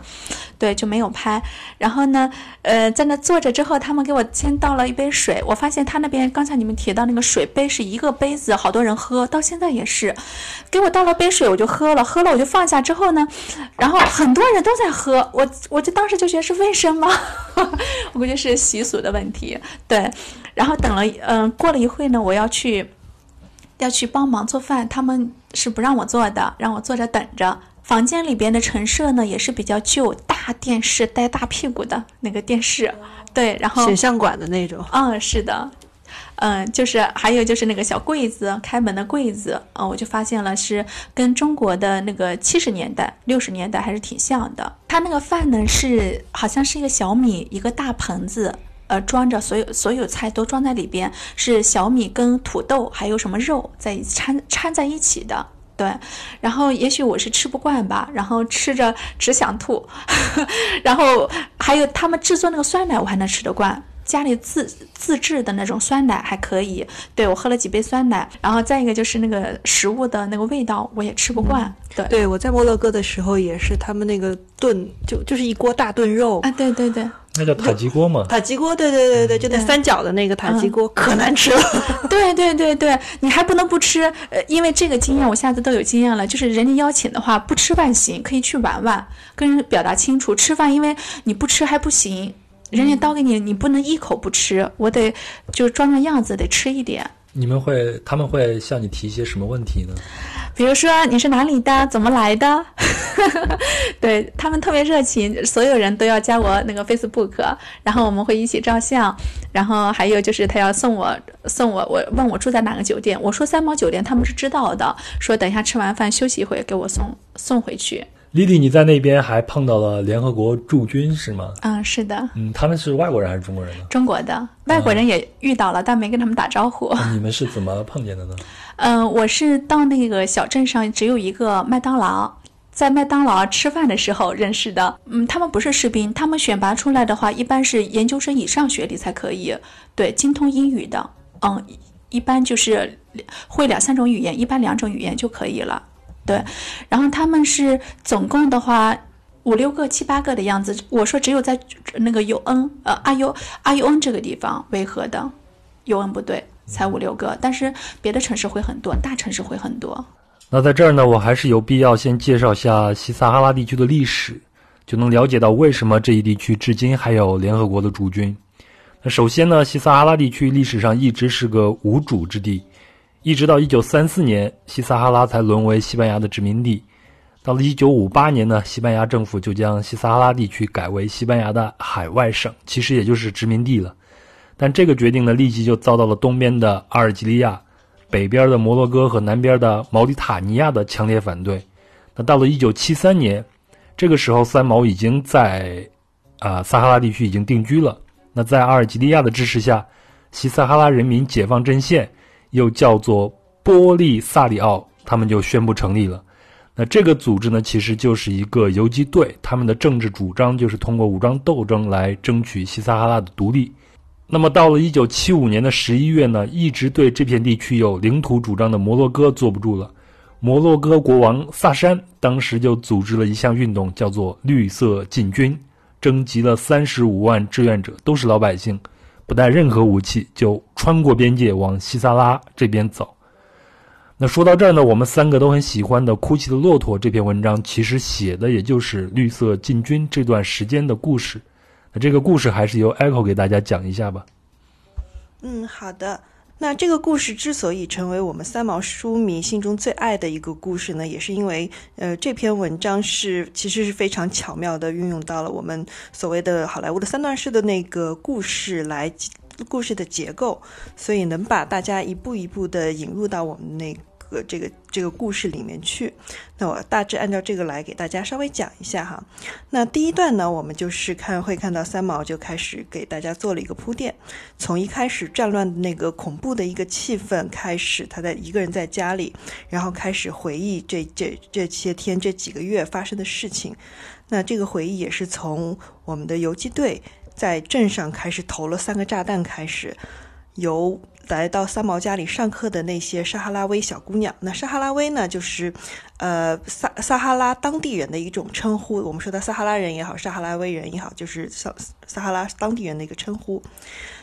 对，就没有拍。然后呢，呃，在那坐着之后，他们给我先倒了一杯水。我发现他那边刚才你们提到那个水杯是一个杯子，好多人喝，到现在也是。给我倒了杯水，我就喝了，喝了我就放下之后呢，然后很多人都在喝，我我就当时就觉得是为什么？我估计是习俗的问题。对，然后等了，嗯，过了一会呢，我要去。要去帮忙做饭，他们是不让我做的，让我坐着等着。房间里边的陈设呢也是比较旧，大电视带大屁股的那个电视，对，然后显像管的那种。嗯，是的，嗯，就是还有就是那个小柜子，开门的柜子，嗯，我就发现了是跟中国的那个七十年代、六十年代还是挺像的。他那个饭呢是好像是一个小米一个大盆子。呃，装着所有所有菜都装在里边，是小米跟土豆还有什么肉在掺掺在一起的，对。然后也许我是吃不惯吧，然后吃着只想吐。然后还有他们制作那个酸奶，我还能吃得惯，家里自自制的那种酸奶还可以。对我喝了几杯酸奶，然后再一个就是那个食物的那个味道，我也吃不惯。对，对我在摩洛哥的时候也是，他们那个炖就就是一锅大炖肉啊，对对对。那叫塔吉锅嘛？塔吉锅，对对对对，就那三角的那个塔吉锅，可难吃了。对对对对，你还不能不吃，呃，因为这个经验我下次都有经验了，就是人家邀请的话，不吃饭行，可以去玩玩，跟人表达清楚。吃饭，因为你不吃还不行，人家刀给你，你不能一口不吃，我得就装装样子，得吃一点。你们会，他们会向你提一些什么问题呢？比如说你是哪里的，怎么来的？对他们特别热情，所有人都要加我那个 Facebook，然后我们会一起照相，然后还有就是他要送我送我，我问我住在哪个酒店，我说三毛酒店，他们是知道的，说等一下吃完饭休息一会给我送送回去。丽丽，你在那边还碰到了联合国驻军是吗？嗯，是的。嗯，他们是外国人还是中国人呢？中国的外国人也遇到了，但没跟他们打招呼。你们是怎么碰见的呢？嗯，我是到那个小镇上只有一个麦当劳，在麦当劳吃饭的时候认识的。嗯，他们不是士兵，他们选拔出来的话，一般是研究生以上学历才可以。对，精通英语的，嗯，一般就是会两三种语言，一般两种语言就可以了。对，然后他们是总共的话五六个、七八个的样子。我说只有在那个 U N 呃 R U R U N 这个地方维和的 U N 不对，才五六个，但是别的城市会很多，大城市会很多。那在这儿呢，我还是有必要先介绍下西撒哈拉地区的历史，就能了解到为什么这一地区至今还有联合国的驻军。那首先呢，西撒哈拉地区历史上一直是个无主之地。一直到一九三四年，西撒哈拉才沦为西班牙的殖民地。到了一九五八年呢，西班牙政府就将西撒哈拉地区改为西班牙的海外省，其实也就是殖民地了。但这个决定呢，立即就遭到了东边的阿尔及利亚、北边的摩洛哥和南边的毛里塔尼亚的强烈反对。那到了一九七三年，这个时候三毛已经在啊撒哈拉地区已经定居了。那在阿尔及利亚的支持下，西撒哈拉人民解放阵线。又叫做波利萨里奥，他们就宣布成立了。那这个组织呢，其实就是一个游击队，他们的政治主张就是通过武装斗争来争取西撒哈拉的独立。那么到了一九七五年的十一月呢，一直对这片地区有领土主张的摩洛哥坐不住了。摩洛哥国王萨珊当时就组织了一项运动，叫做“绿色进军”，征集了三十五万志愿者，都是老百姓。不带任何武器就穿过边界往西撒拉这边走。那说到这儿呢，我们三个都很喜欢的《哭泣的骆驼》这篇文章，其实写的也就是绿色进军这段时间的故事。那这个故事还是由 Echo 给大家讲一下吧。嗯，好的。那这个故事之所以成为我们三毛书迷心中最爱的一个故事呢，也是因为，呃，这篇文章是其实是非常巧妙的运用到了我们所谓的好莱坞的三段式的那个故事来故事的结构，所以能把大家一步一步的引入到我们那。个这个这个故事里面去，那我大致按照这个来给大家稍微讲一下哈。那第一段呢，我们就是看会看到三毛就开始给大家做了一个铺垫，从一开始战乱的那个恐怖的一个气氛开始，他在一个人在家里，然后开始回忆这这这些天这几个月发生的事情。那这个回忆也是从我们的游击队在镇上开始投了三个炸弹开始，由。来到三毛家里上课的那些撒哈拉威小姑娘，那撒哈拉威呢，就是，呃，撒撒哈拉当地人的一种称呼。我们说的撒哈拉人也好，撒哈拉威人也好，就是撒撒哈拉当地人的一个称呼。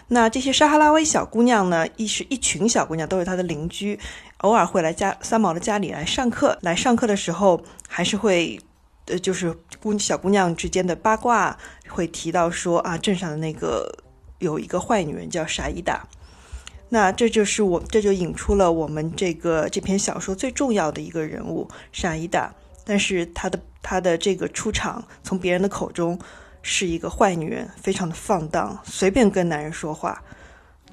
那这些撒哈拉威小姑娘呢，一是一群小姑娘，都是他的邻居，偶尔会来家三毛的家里来上课。来上课的时候，还是会，呃，就是姑小姑娘之间的八卦，会提到说啊，镇上的那个有一个坏女人叫沙伊达。那这就是我，这就引出了我们这个这篇小说最重要的一个人物沙伊达。但是他的他的这个出场，从别人的口中是一个坏女人，非常的放荡，随便跟男人说话。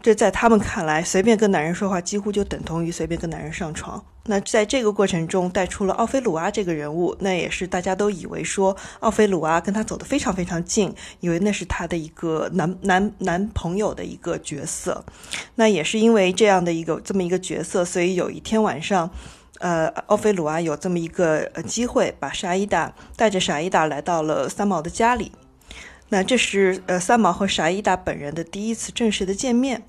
这在他们看来，随便跟男人说话，几乎就等同于随便跟男人上床。那在这个过程中带出了奥菲鲁阿这个人物，那也是大家都以为说奥菲鲁阿跟他走得非常非常近，以为那是他的一个男男男朋友的一个角色。那也是因为这样的一个这么一个角色，所以有一天晚上，呃，奥菲鲁阿有这么一个呃机会，把沙伊达带着沙伊达来到了三毛的家里。那这是呃三毛和沙伊达本人的第一次正式的见面。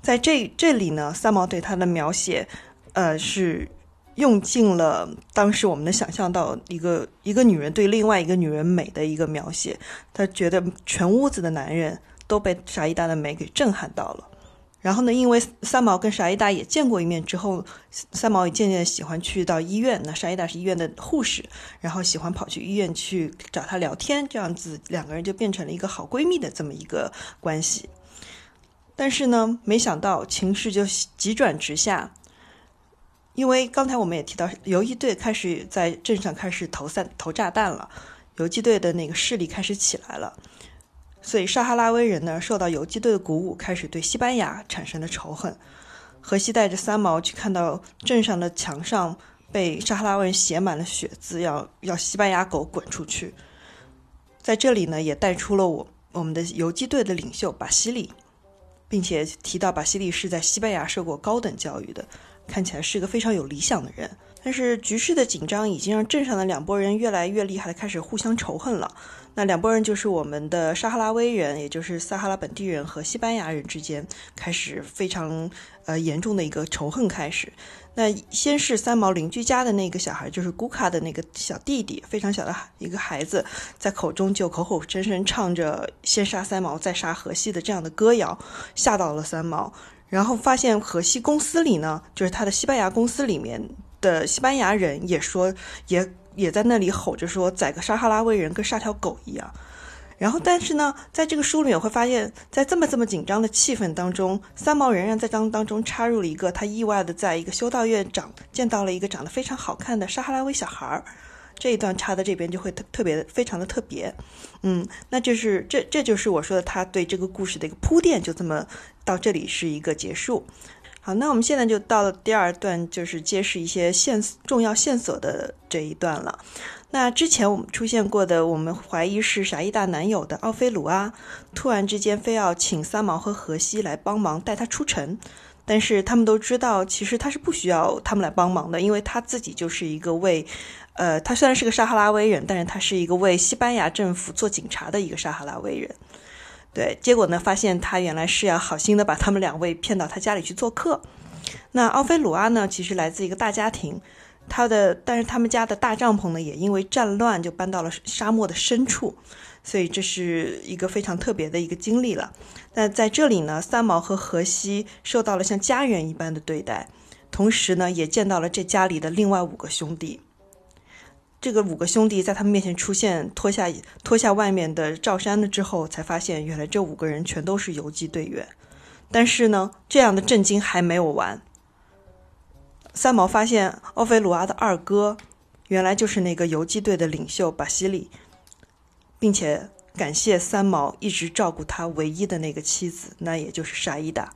在这这里呢，三毛对他的描写。呃，是用尽了当时我们能想象到一个一个女人对另外一个女人美的一个描写。他觉得全屋子的男人都被沙伊达的美给震撼到了。然后呢，因为三毛跟沙伊达也见过一面之后，三毛也渐渐喜欢去到医院。那沙伊达是医院的护士，然后喜欢跑去医院去找他聊天，这样子两个人就变成了一个好闺蜜的这么一个关系。但是呢，没想到情势就急转直下，因为刚才我们也提到，游击队开始在镇上开始投散投炸弹了，游击队的那个势力开始起来了。所以撒哈拉威人呢，受到游击队的鼓舞，开始对西班牙产生了仇恨。荷西带着三毛去看到镇上的墙上被撒哈拉威人写满了血字，要要西班牙狗滚出去。在这里呢，也带出了我我们的游击队的领袖巴西利，并且提到巴西利是在西班牙受过高等教育的，看起来是一个非常有理想的人。但是局势的紧张已经让镇上的两拨人越来越厉害的开始互相仇恨了。那两拨人就是我们的撒哈拉威人，也就是撒哈拉本地人和西班牙人之间开始非常呃严重的一个仇恨开始。那先是三毛邻居家的那个小孩，就是古卡的那个小弟弟，非常小的一个孩子，在口中就口口声声唱着“先杀三毛，再杀荷西”的这样的歌谣，吓到了三毛。然后发现荷西公司里呢，就是他的西班牙公司里面。的西班牙人也说，也也在那里吼着说，宰个撒哈拉威人跟杀条狗一样。然后，但是呢，在这个书里面会发现，在这么这么紧张的气氛当中，三毛仍然在当当中插入了一个他意外的在一个修道院长见到了一个长得非常好看的撒哈拉威小孩儿。这一段插在这边就会特特别非常的特别，嗯，那就是这这就是我说的他对这个故事的一个铺垫，就这么到这里是一个结束。好，那我们现在就到了第二段，就是揭示一些线重要线索的这一段了。那之前我们出现过的，我们怀疑是傻一大男友的奥菲鲁啊，突然之间非要请三毛和荷西来帮忙带他出城，但是他们都知道，其实他是不需要他们来帮忙的，因为他自己就是一个为，呃，他虽然是个撒哈拉威人，但是他是一个为西班牙政府做警察的一个撒哈拉威人。对，结果呢？发现他原来是要好心的把他们两位骗到他家里去做客。那奥菲鲁阿呢？其实来自一个大家庭，他的但是他们家的大帐篷呢，也因为战乱就搬到了沙漠的深处，所以这是一个非常特别的一个经历了。那在这里呢，三毛和荷西受到了像家人一般的对待，同时呢，也见到了这家里的另外五个兄弟。这个五个兄弟在他们面前出现，脱下脱下外面的罩衫了之后，才发现原来这五个人全都是游击队员。但是呢，这样的震惊还没有完。三毛发现奥菲鲁阿的二哥，原来就是那个游击队的领袖巴西利，并且感谢三毛一直照顾他唯一的那个妻子，那也就是沙伊达。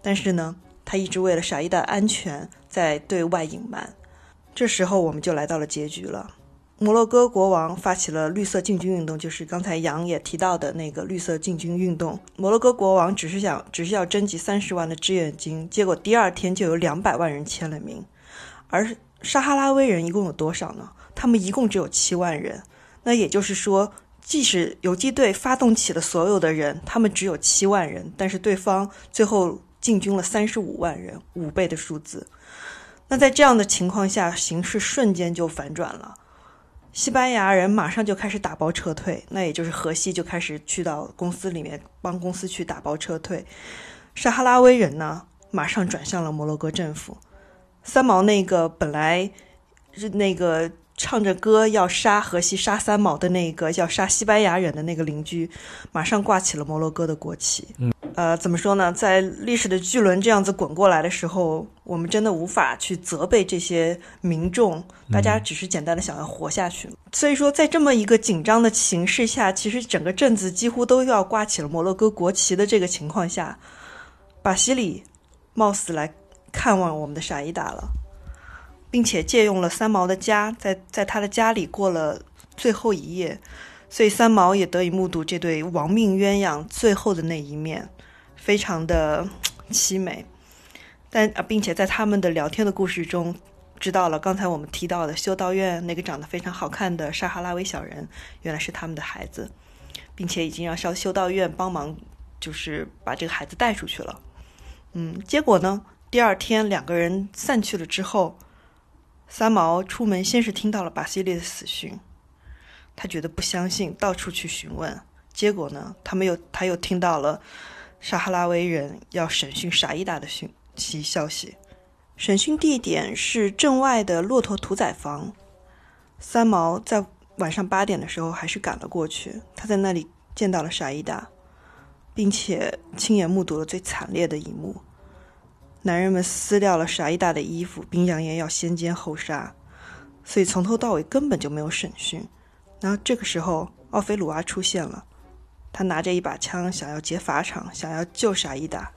但是呢，他一直为了沙伊达安全在对外隐瞒。这时候我们就来到了结局了。摩洛哥国王发起了绿色进军运动，就是刚才杨也提到的那个绿色进军运动。摩洛哥国王只是想，只是要征集三十万的志愿金，结果第二天就有两百万人签了名。而撒哈拉威人一共有多少呢？他们一共只有七万人。那也就是说，即使游击队发动起了所有的人，他们只有七万人，但是对方最后进军了三十五万人，五倍的数字。那在这样的情况下，形势瞬间就反转了。西班牙人马上就开始打包撤退，那也就是荷西就开始去到公司里面帮公司去打包撤退。撒哈拉威人呢，马上转向了摩洛哥政府。三毛那个本来是那个唱着歌要杀荷西、杀三毛的那个要杀西班牙人的那个邻居，马上挂起了摩洛哥的国旗。嗯。呃，怎么说呢？在历史的巨轮这样子滚过来的时候，我们真的无法去责备这些民众，大家只是简单的想要活下去。所以说，在这么一个紧张的形势下，其实整个镇子几乎都要挂起了摩洛哥国旗的这个情况下，巴西里貌似来看望我们的沙伊达了，并且借用了三毛的家，在在他的家里过了最后一夜，所以三毛也得以目睹这对亡命鸳鸯最后的那一面。非常的凄美，但啊，并且在他们的聊天的故事中，知道了刚才我们提到的修道院那个长得非常好看的撒哈拉维小人，原来是他们的孩子，并且已经让修修道院帮忙，就是把这个孩子带出去了。嗯，结果呢，第二天两个人散去了之后，三毛出门先是听到了巴西利的死讯，他觉得不相信，到处去询问。结果呢，他们又他又听到了撒哈拉维人要审讯沙伊达的讯息消息。审讯地点是镇外的骆驼屠宰房。三毛在晚上八点的时候还是赶了过去，他在那里见到了沙伊达，并且亲眼目睹了最惨烈的一幕。男人们撕掉了沙伊达的衣服，并扬言要先奸后杀，所以从头到尾根本就没有审讯。然后这个时候，奥菲鲁阿出现了，他拿着一把枪，想要劫法场，想要救沙伊达，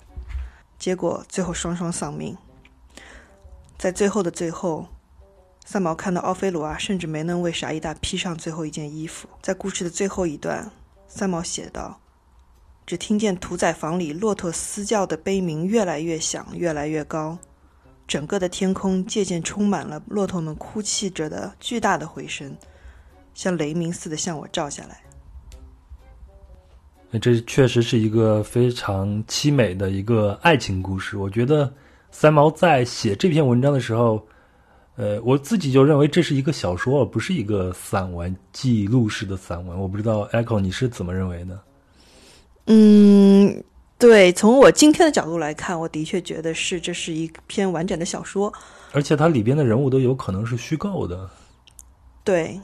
结果最后双双丧命。在最后的最后，三毛看到奥菲鲁阿甚至没能为沙伊达披上最后一件衣服。在故事的最后一段，三毛写道。只听见屠宰房里骆驼嘶叫的悲鸣越来越响，越来越高，整个的天空渐渐充满了骆驼们哭泣着的巨大的回声，像雷鸣似的向我照下来。那这确实是一个非常凄美的一个爱情故事。我觉得三毛在写这篇文章的时候，呃，我自己就认为这是一个小说，而不是一个散文记录式的散文。我不知道 Echo 你是怎么认为的？嗯，对，从我今天的角度来看，我的确觉得是这是一篇完整的小说，而且它里边的人物都有可能是虚构的。对，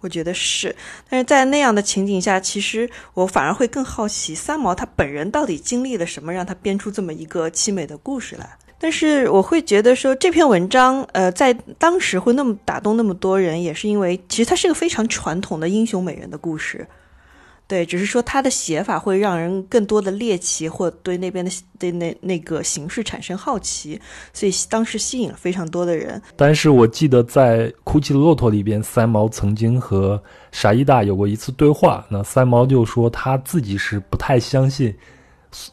我觉得是。但是在那样的情景下，其实我反而会更好奇三毛他本人到底经历了什么，让他编出这么一个凄美的故事来。但是我会觉得说这篇文章，呃，在当时会那么打动那么多人，也是因为其实它是个非常传统的英雄美人的故事。对，只是说他的写法会让人更多的猎奇，或对那边的对那那个形式产生好奇，所以当时吸引了非常多的人。但是我记得在《哭泣的骆驼》里边，三毛曾经和沙伊大有过一次对话。那三毛就说他自己是不太相信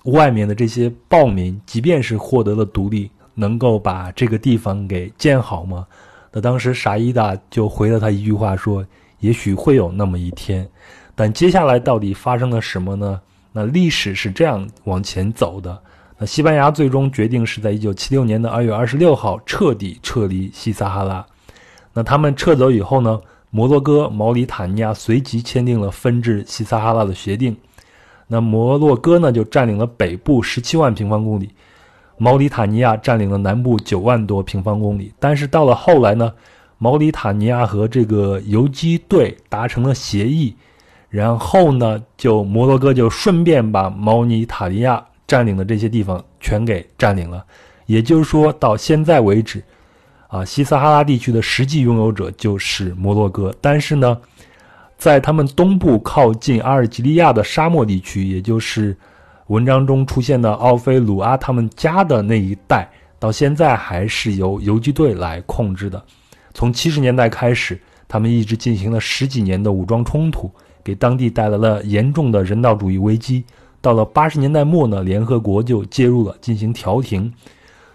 外面的这些暴民，即便是获得了独立，能够把这个地方给建好吗？那当时沙伊大就回了他一句话说：“也许会有那么一天。”但接下来到底发生了什么呢？那历史是这样往前走的。那西班牙最终决定是在一九七六年的二月二十六号彻底撤离西撒哈拉。那他们撤走以后呢？摩洛哥、毛里塔尼亚随即签订了分治西撒哈拉的协定。那摩洛哥呢就占领了北部十七万平方公里，毛里塔尼亚占领了南部九万多平方公里。但是到了后来呢，毛里塔尼亚和这个游击队达成了协议。然后呢，就摩洛哥就顺便把毛尼塔尼亚占领的这些地方全给占领了，也就是说，到现在为止，啊，西撒哈拉地区的实际拥有者就是摩洛哥。但是呢，在他们东部靠近阿尔及利亚的沙漠地区，也就是文章中出现的奥菲鲁阿他们家的那一带，到现在还是由游击队来控制的。从七十年代开始，他们一直进行了十几年的武装冲突。给当地带来了严重的人道主义危机。到了八十年代末呢，联合国就介入了，进行调停。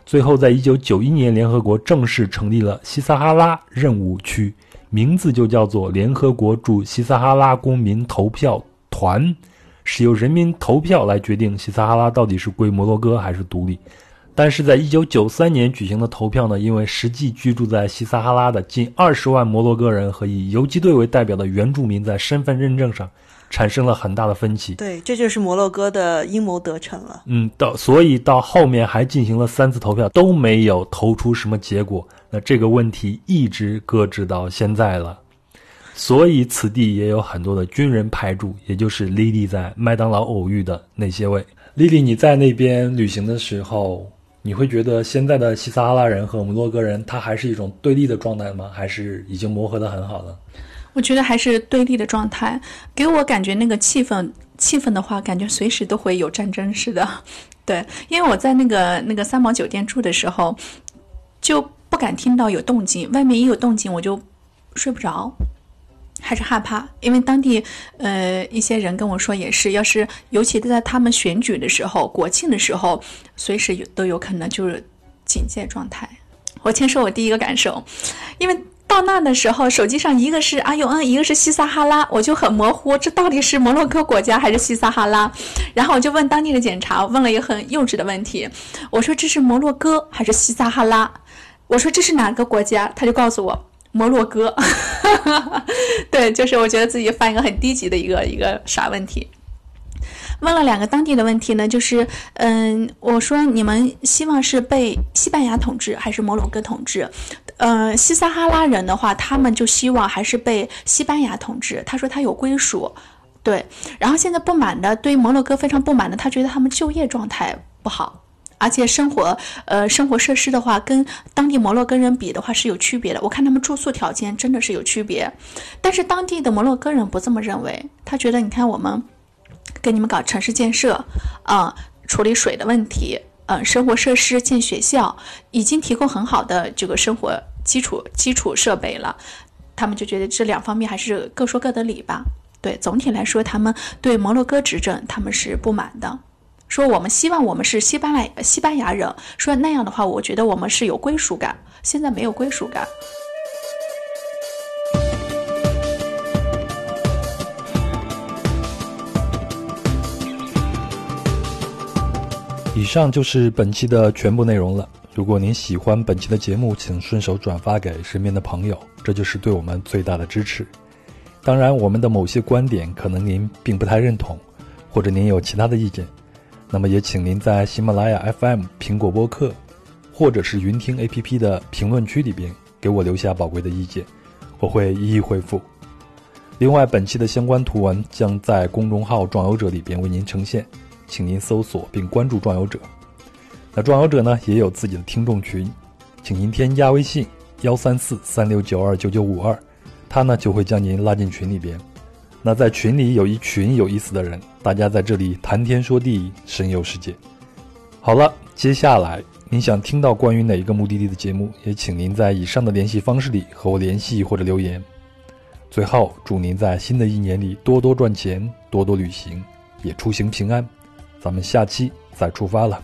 最后，在一九九一年，联合国正式成立了西撒哈拉任务区，名字就叫做联合国驻西撒哈拉公民投票团，是由人民投票来决定西撒哈拉到底是归摩洛哥还是独立。但是在一九九三年举行的投票呢，因为实际居住在西撒哈拉的近二十万摩洛哥人和以游击队为代表的原住民在身份认证上产生了很大的分歧。对，这就是摩洛哥的阴谋得逞了。嗯，到所以到后面还进行了三次投票，都没有投出什么结果。那这个问题一直搁置到现在了。所以此地也有很多的军人派驻，也就是莉莉在麦当劳偶遇的那些位。莉莉，你在那边旅行的时候。你会觉得现在的西撒哈拉人和摩洛哥人，他还是一种对立的状态吗？还是已经磨合的很好了？我觉得还是对立的状态，给我感觉那个气氛，气氛的话，感觉随时都会有战争似的。对，因为我在那个那个三毛酒店住的时候，就不敢听到有动静，外面一有动静我就睡不着。还是害怕，因为当地，呃，一些人跟我说也是，要是尤其在他们选举的时候、国庆的时候，随时有都有可能就是警戒状态。我先说我第一个感受，因为到那的时候，手机上一个是阿尤恩，一个是西撒哈拉，我就很模糊，这到底是摩洛哥国家还是西撒哈拉？然后我就问当地的检查，问了一个很幼稚的问题，我说这是摩洛哥还是西撒哈拉？我说这是哪个国家？他就告诉我摩洛哥。对，就是我觉得自己犯一个很低级的一个一个傻问题。问了两个当地的问题呢，就是嗯，我说你们希望是被西班牙统治还是摩洛哥统治？呃，西撒哈拉人的话，他们就希望还是被西班牙统治。他说他有归属，对。然后现在不满的，对摩洛哥非常不满的，他觉得他们就业状态不好，而且生活呃生活设施的话，跟当地摩洛哥人比的话是有区别的。我看他们住宿条件真的是有区别，但是当地的摩洛哥人不这么认为，他觉得你看我们。给你们搞城市建设，啊，处理水的问题，嗯，生活设施建学校，已经提供很好的这个生活基础基础设备了。他们就觉得这两方面还是各说各的理吧。对，总体来说，他们对摩洛哥执政他们是不满的，说我们希望我们是西班牙西班牙人，说那样的话，我觉得我们是有归属感，现在没有归属感。以上就是本期的全部内容了。如果您喜欢本期的节目，请顺手转发给身边的朋友，这就是对我们最大的支持。当然，我们的某些观点可能您并不太认同，或者您有其他的意见，那么也请您在喜马拉雅 FM、苹果播客，或者是云听 APP 的评论区里边给我留下宝贵的意见，我会一一回复。另外，本期的相关图文将在公众号“壮游者”里边为您呈现。请您搜索并关注“壮游者”。那“壮游者”呢也有自己的听众群，请您添加微信幺三四三六九二九九五二，他呢就会将您拉进群里边。那在群里有一群有意思的人，大家在这里谈天说地，神游世界。好了，接下来您想听到关于哪一个目的地的节目，也请您在以上的联系方式里和我联系或者留言。最后，祝您在新的一年里多多赚钱，多多旅行，也出行平安。咱们下期再出发了。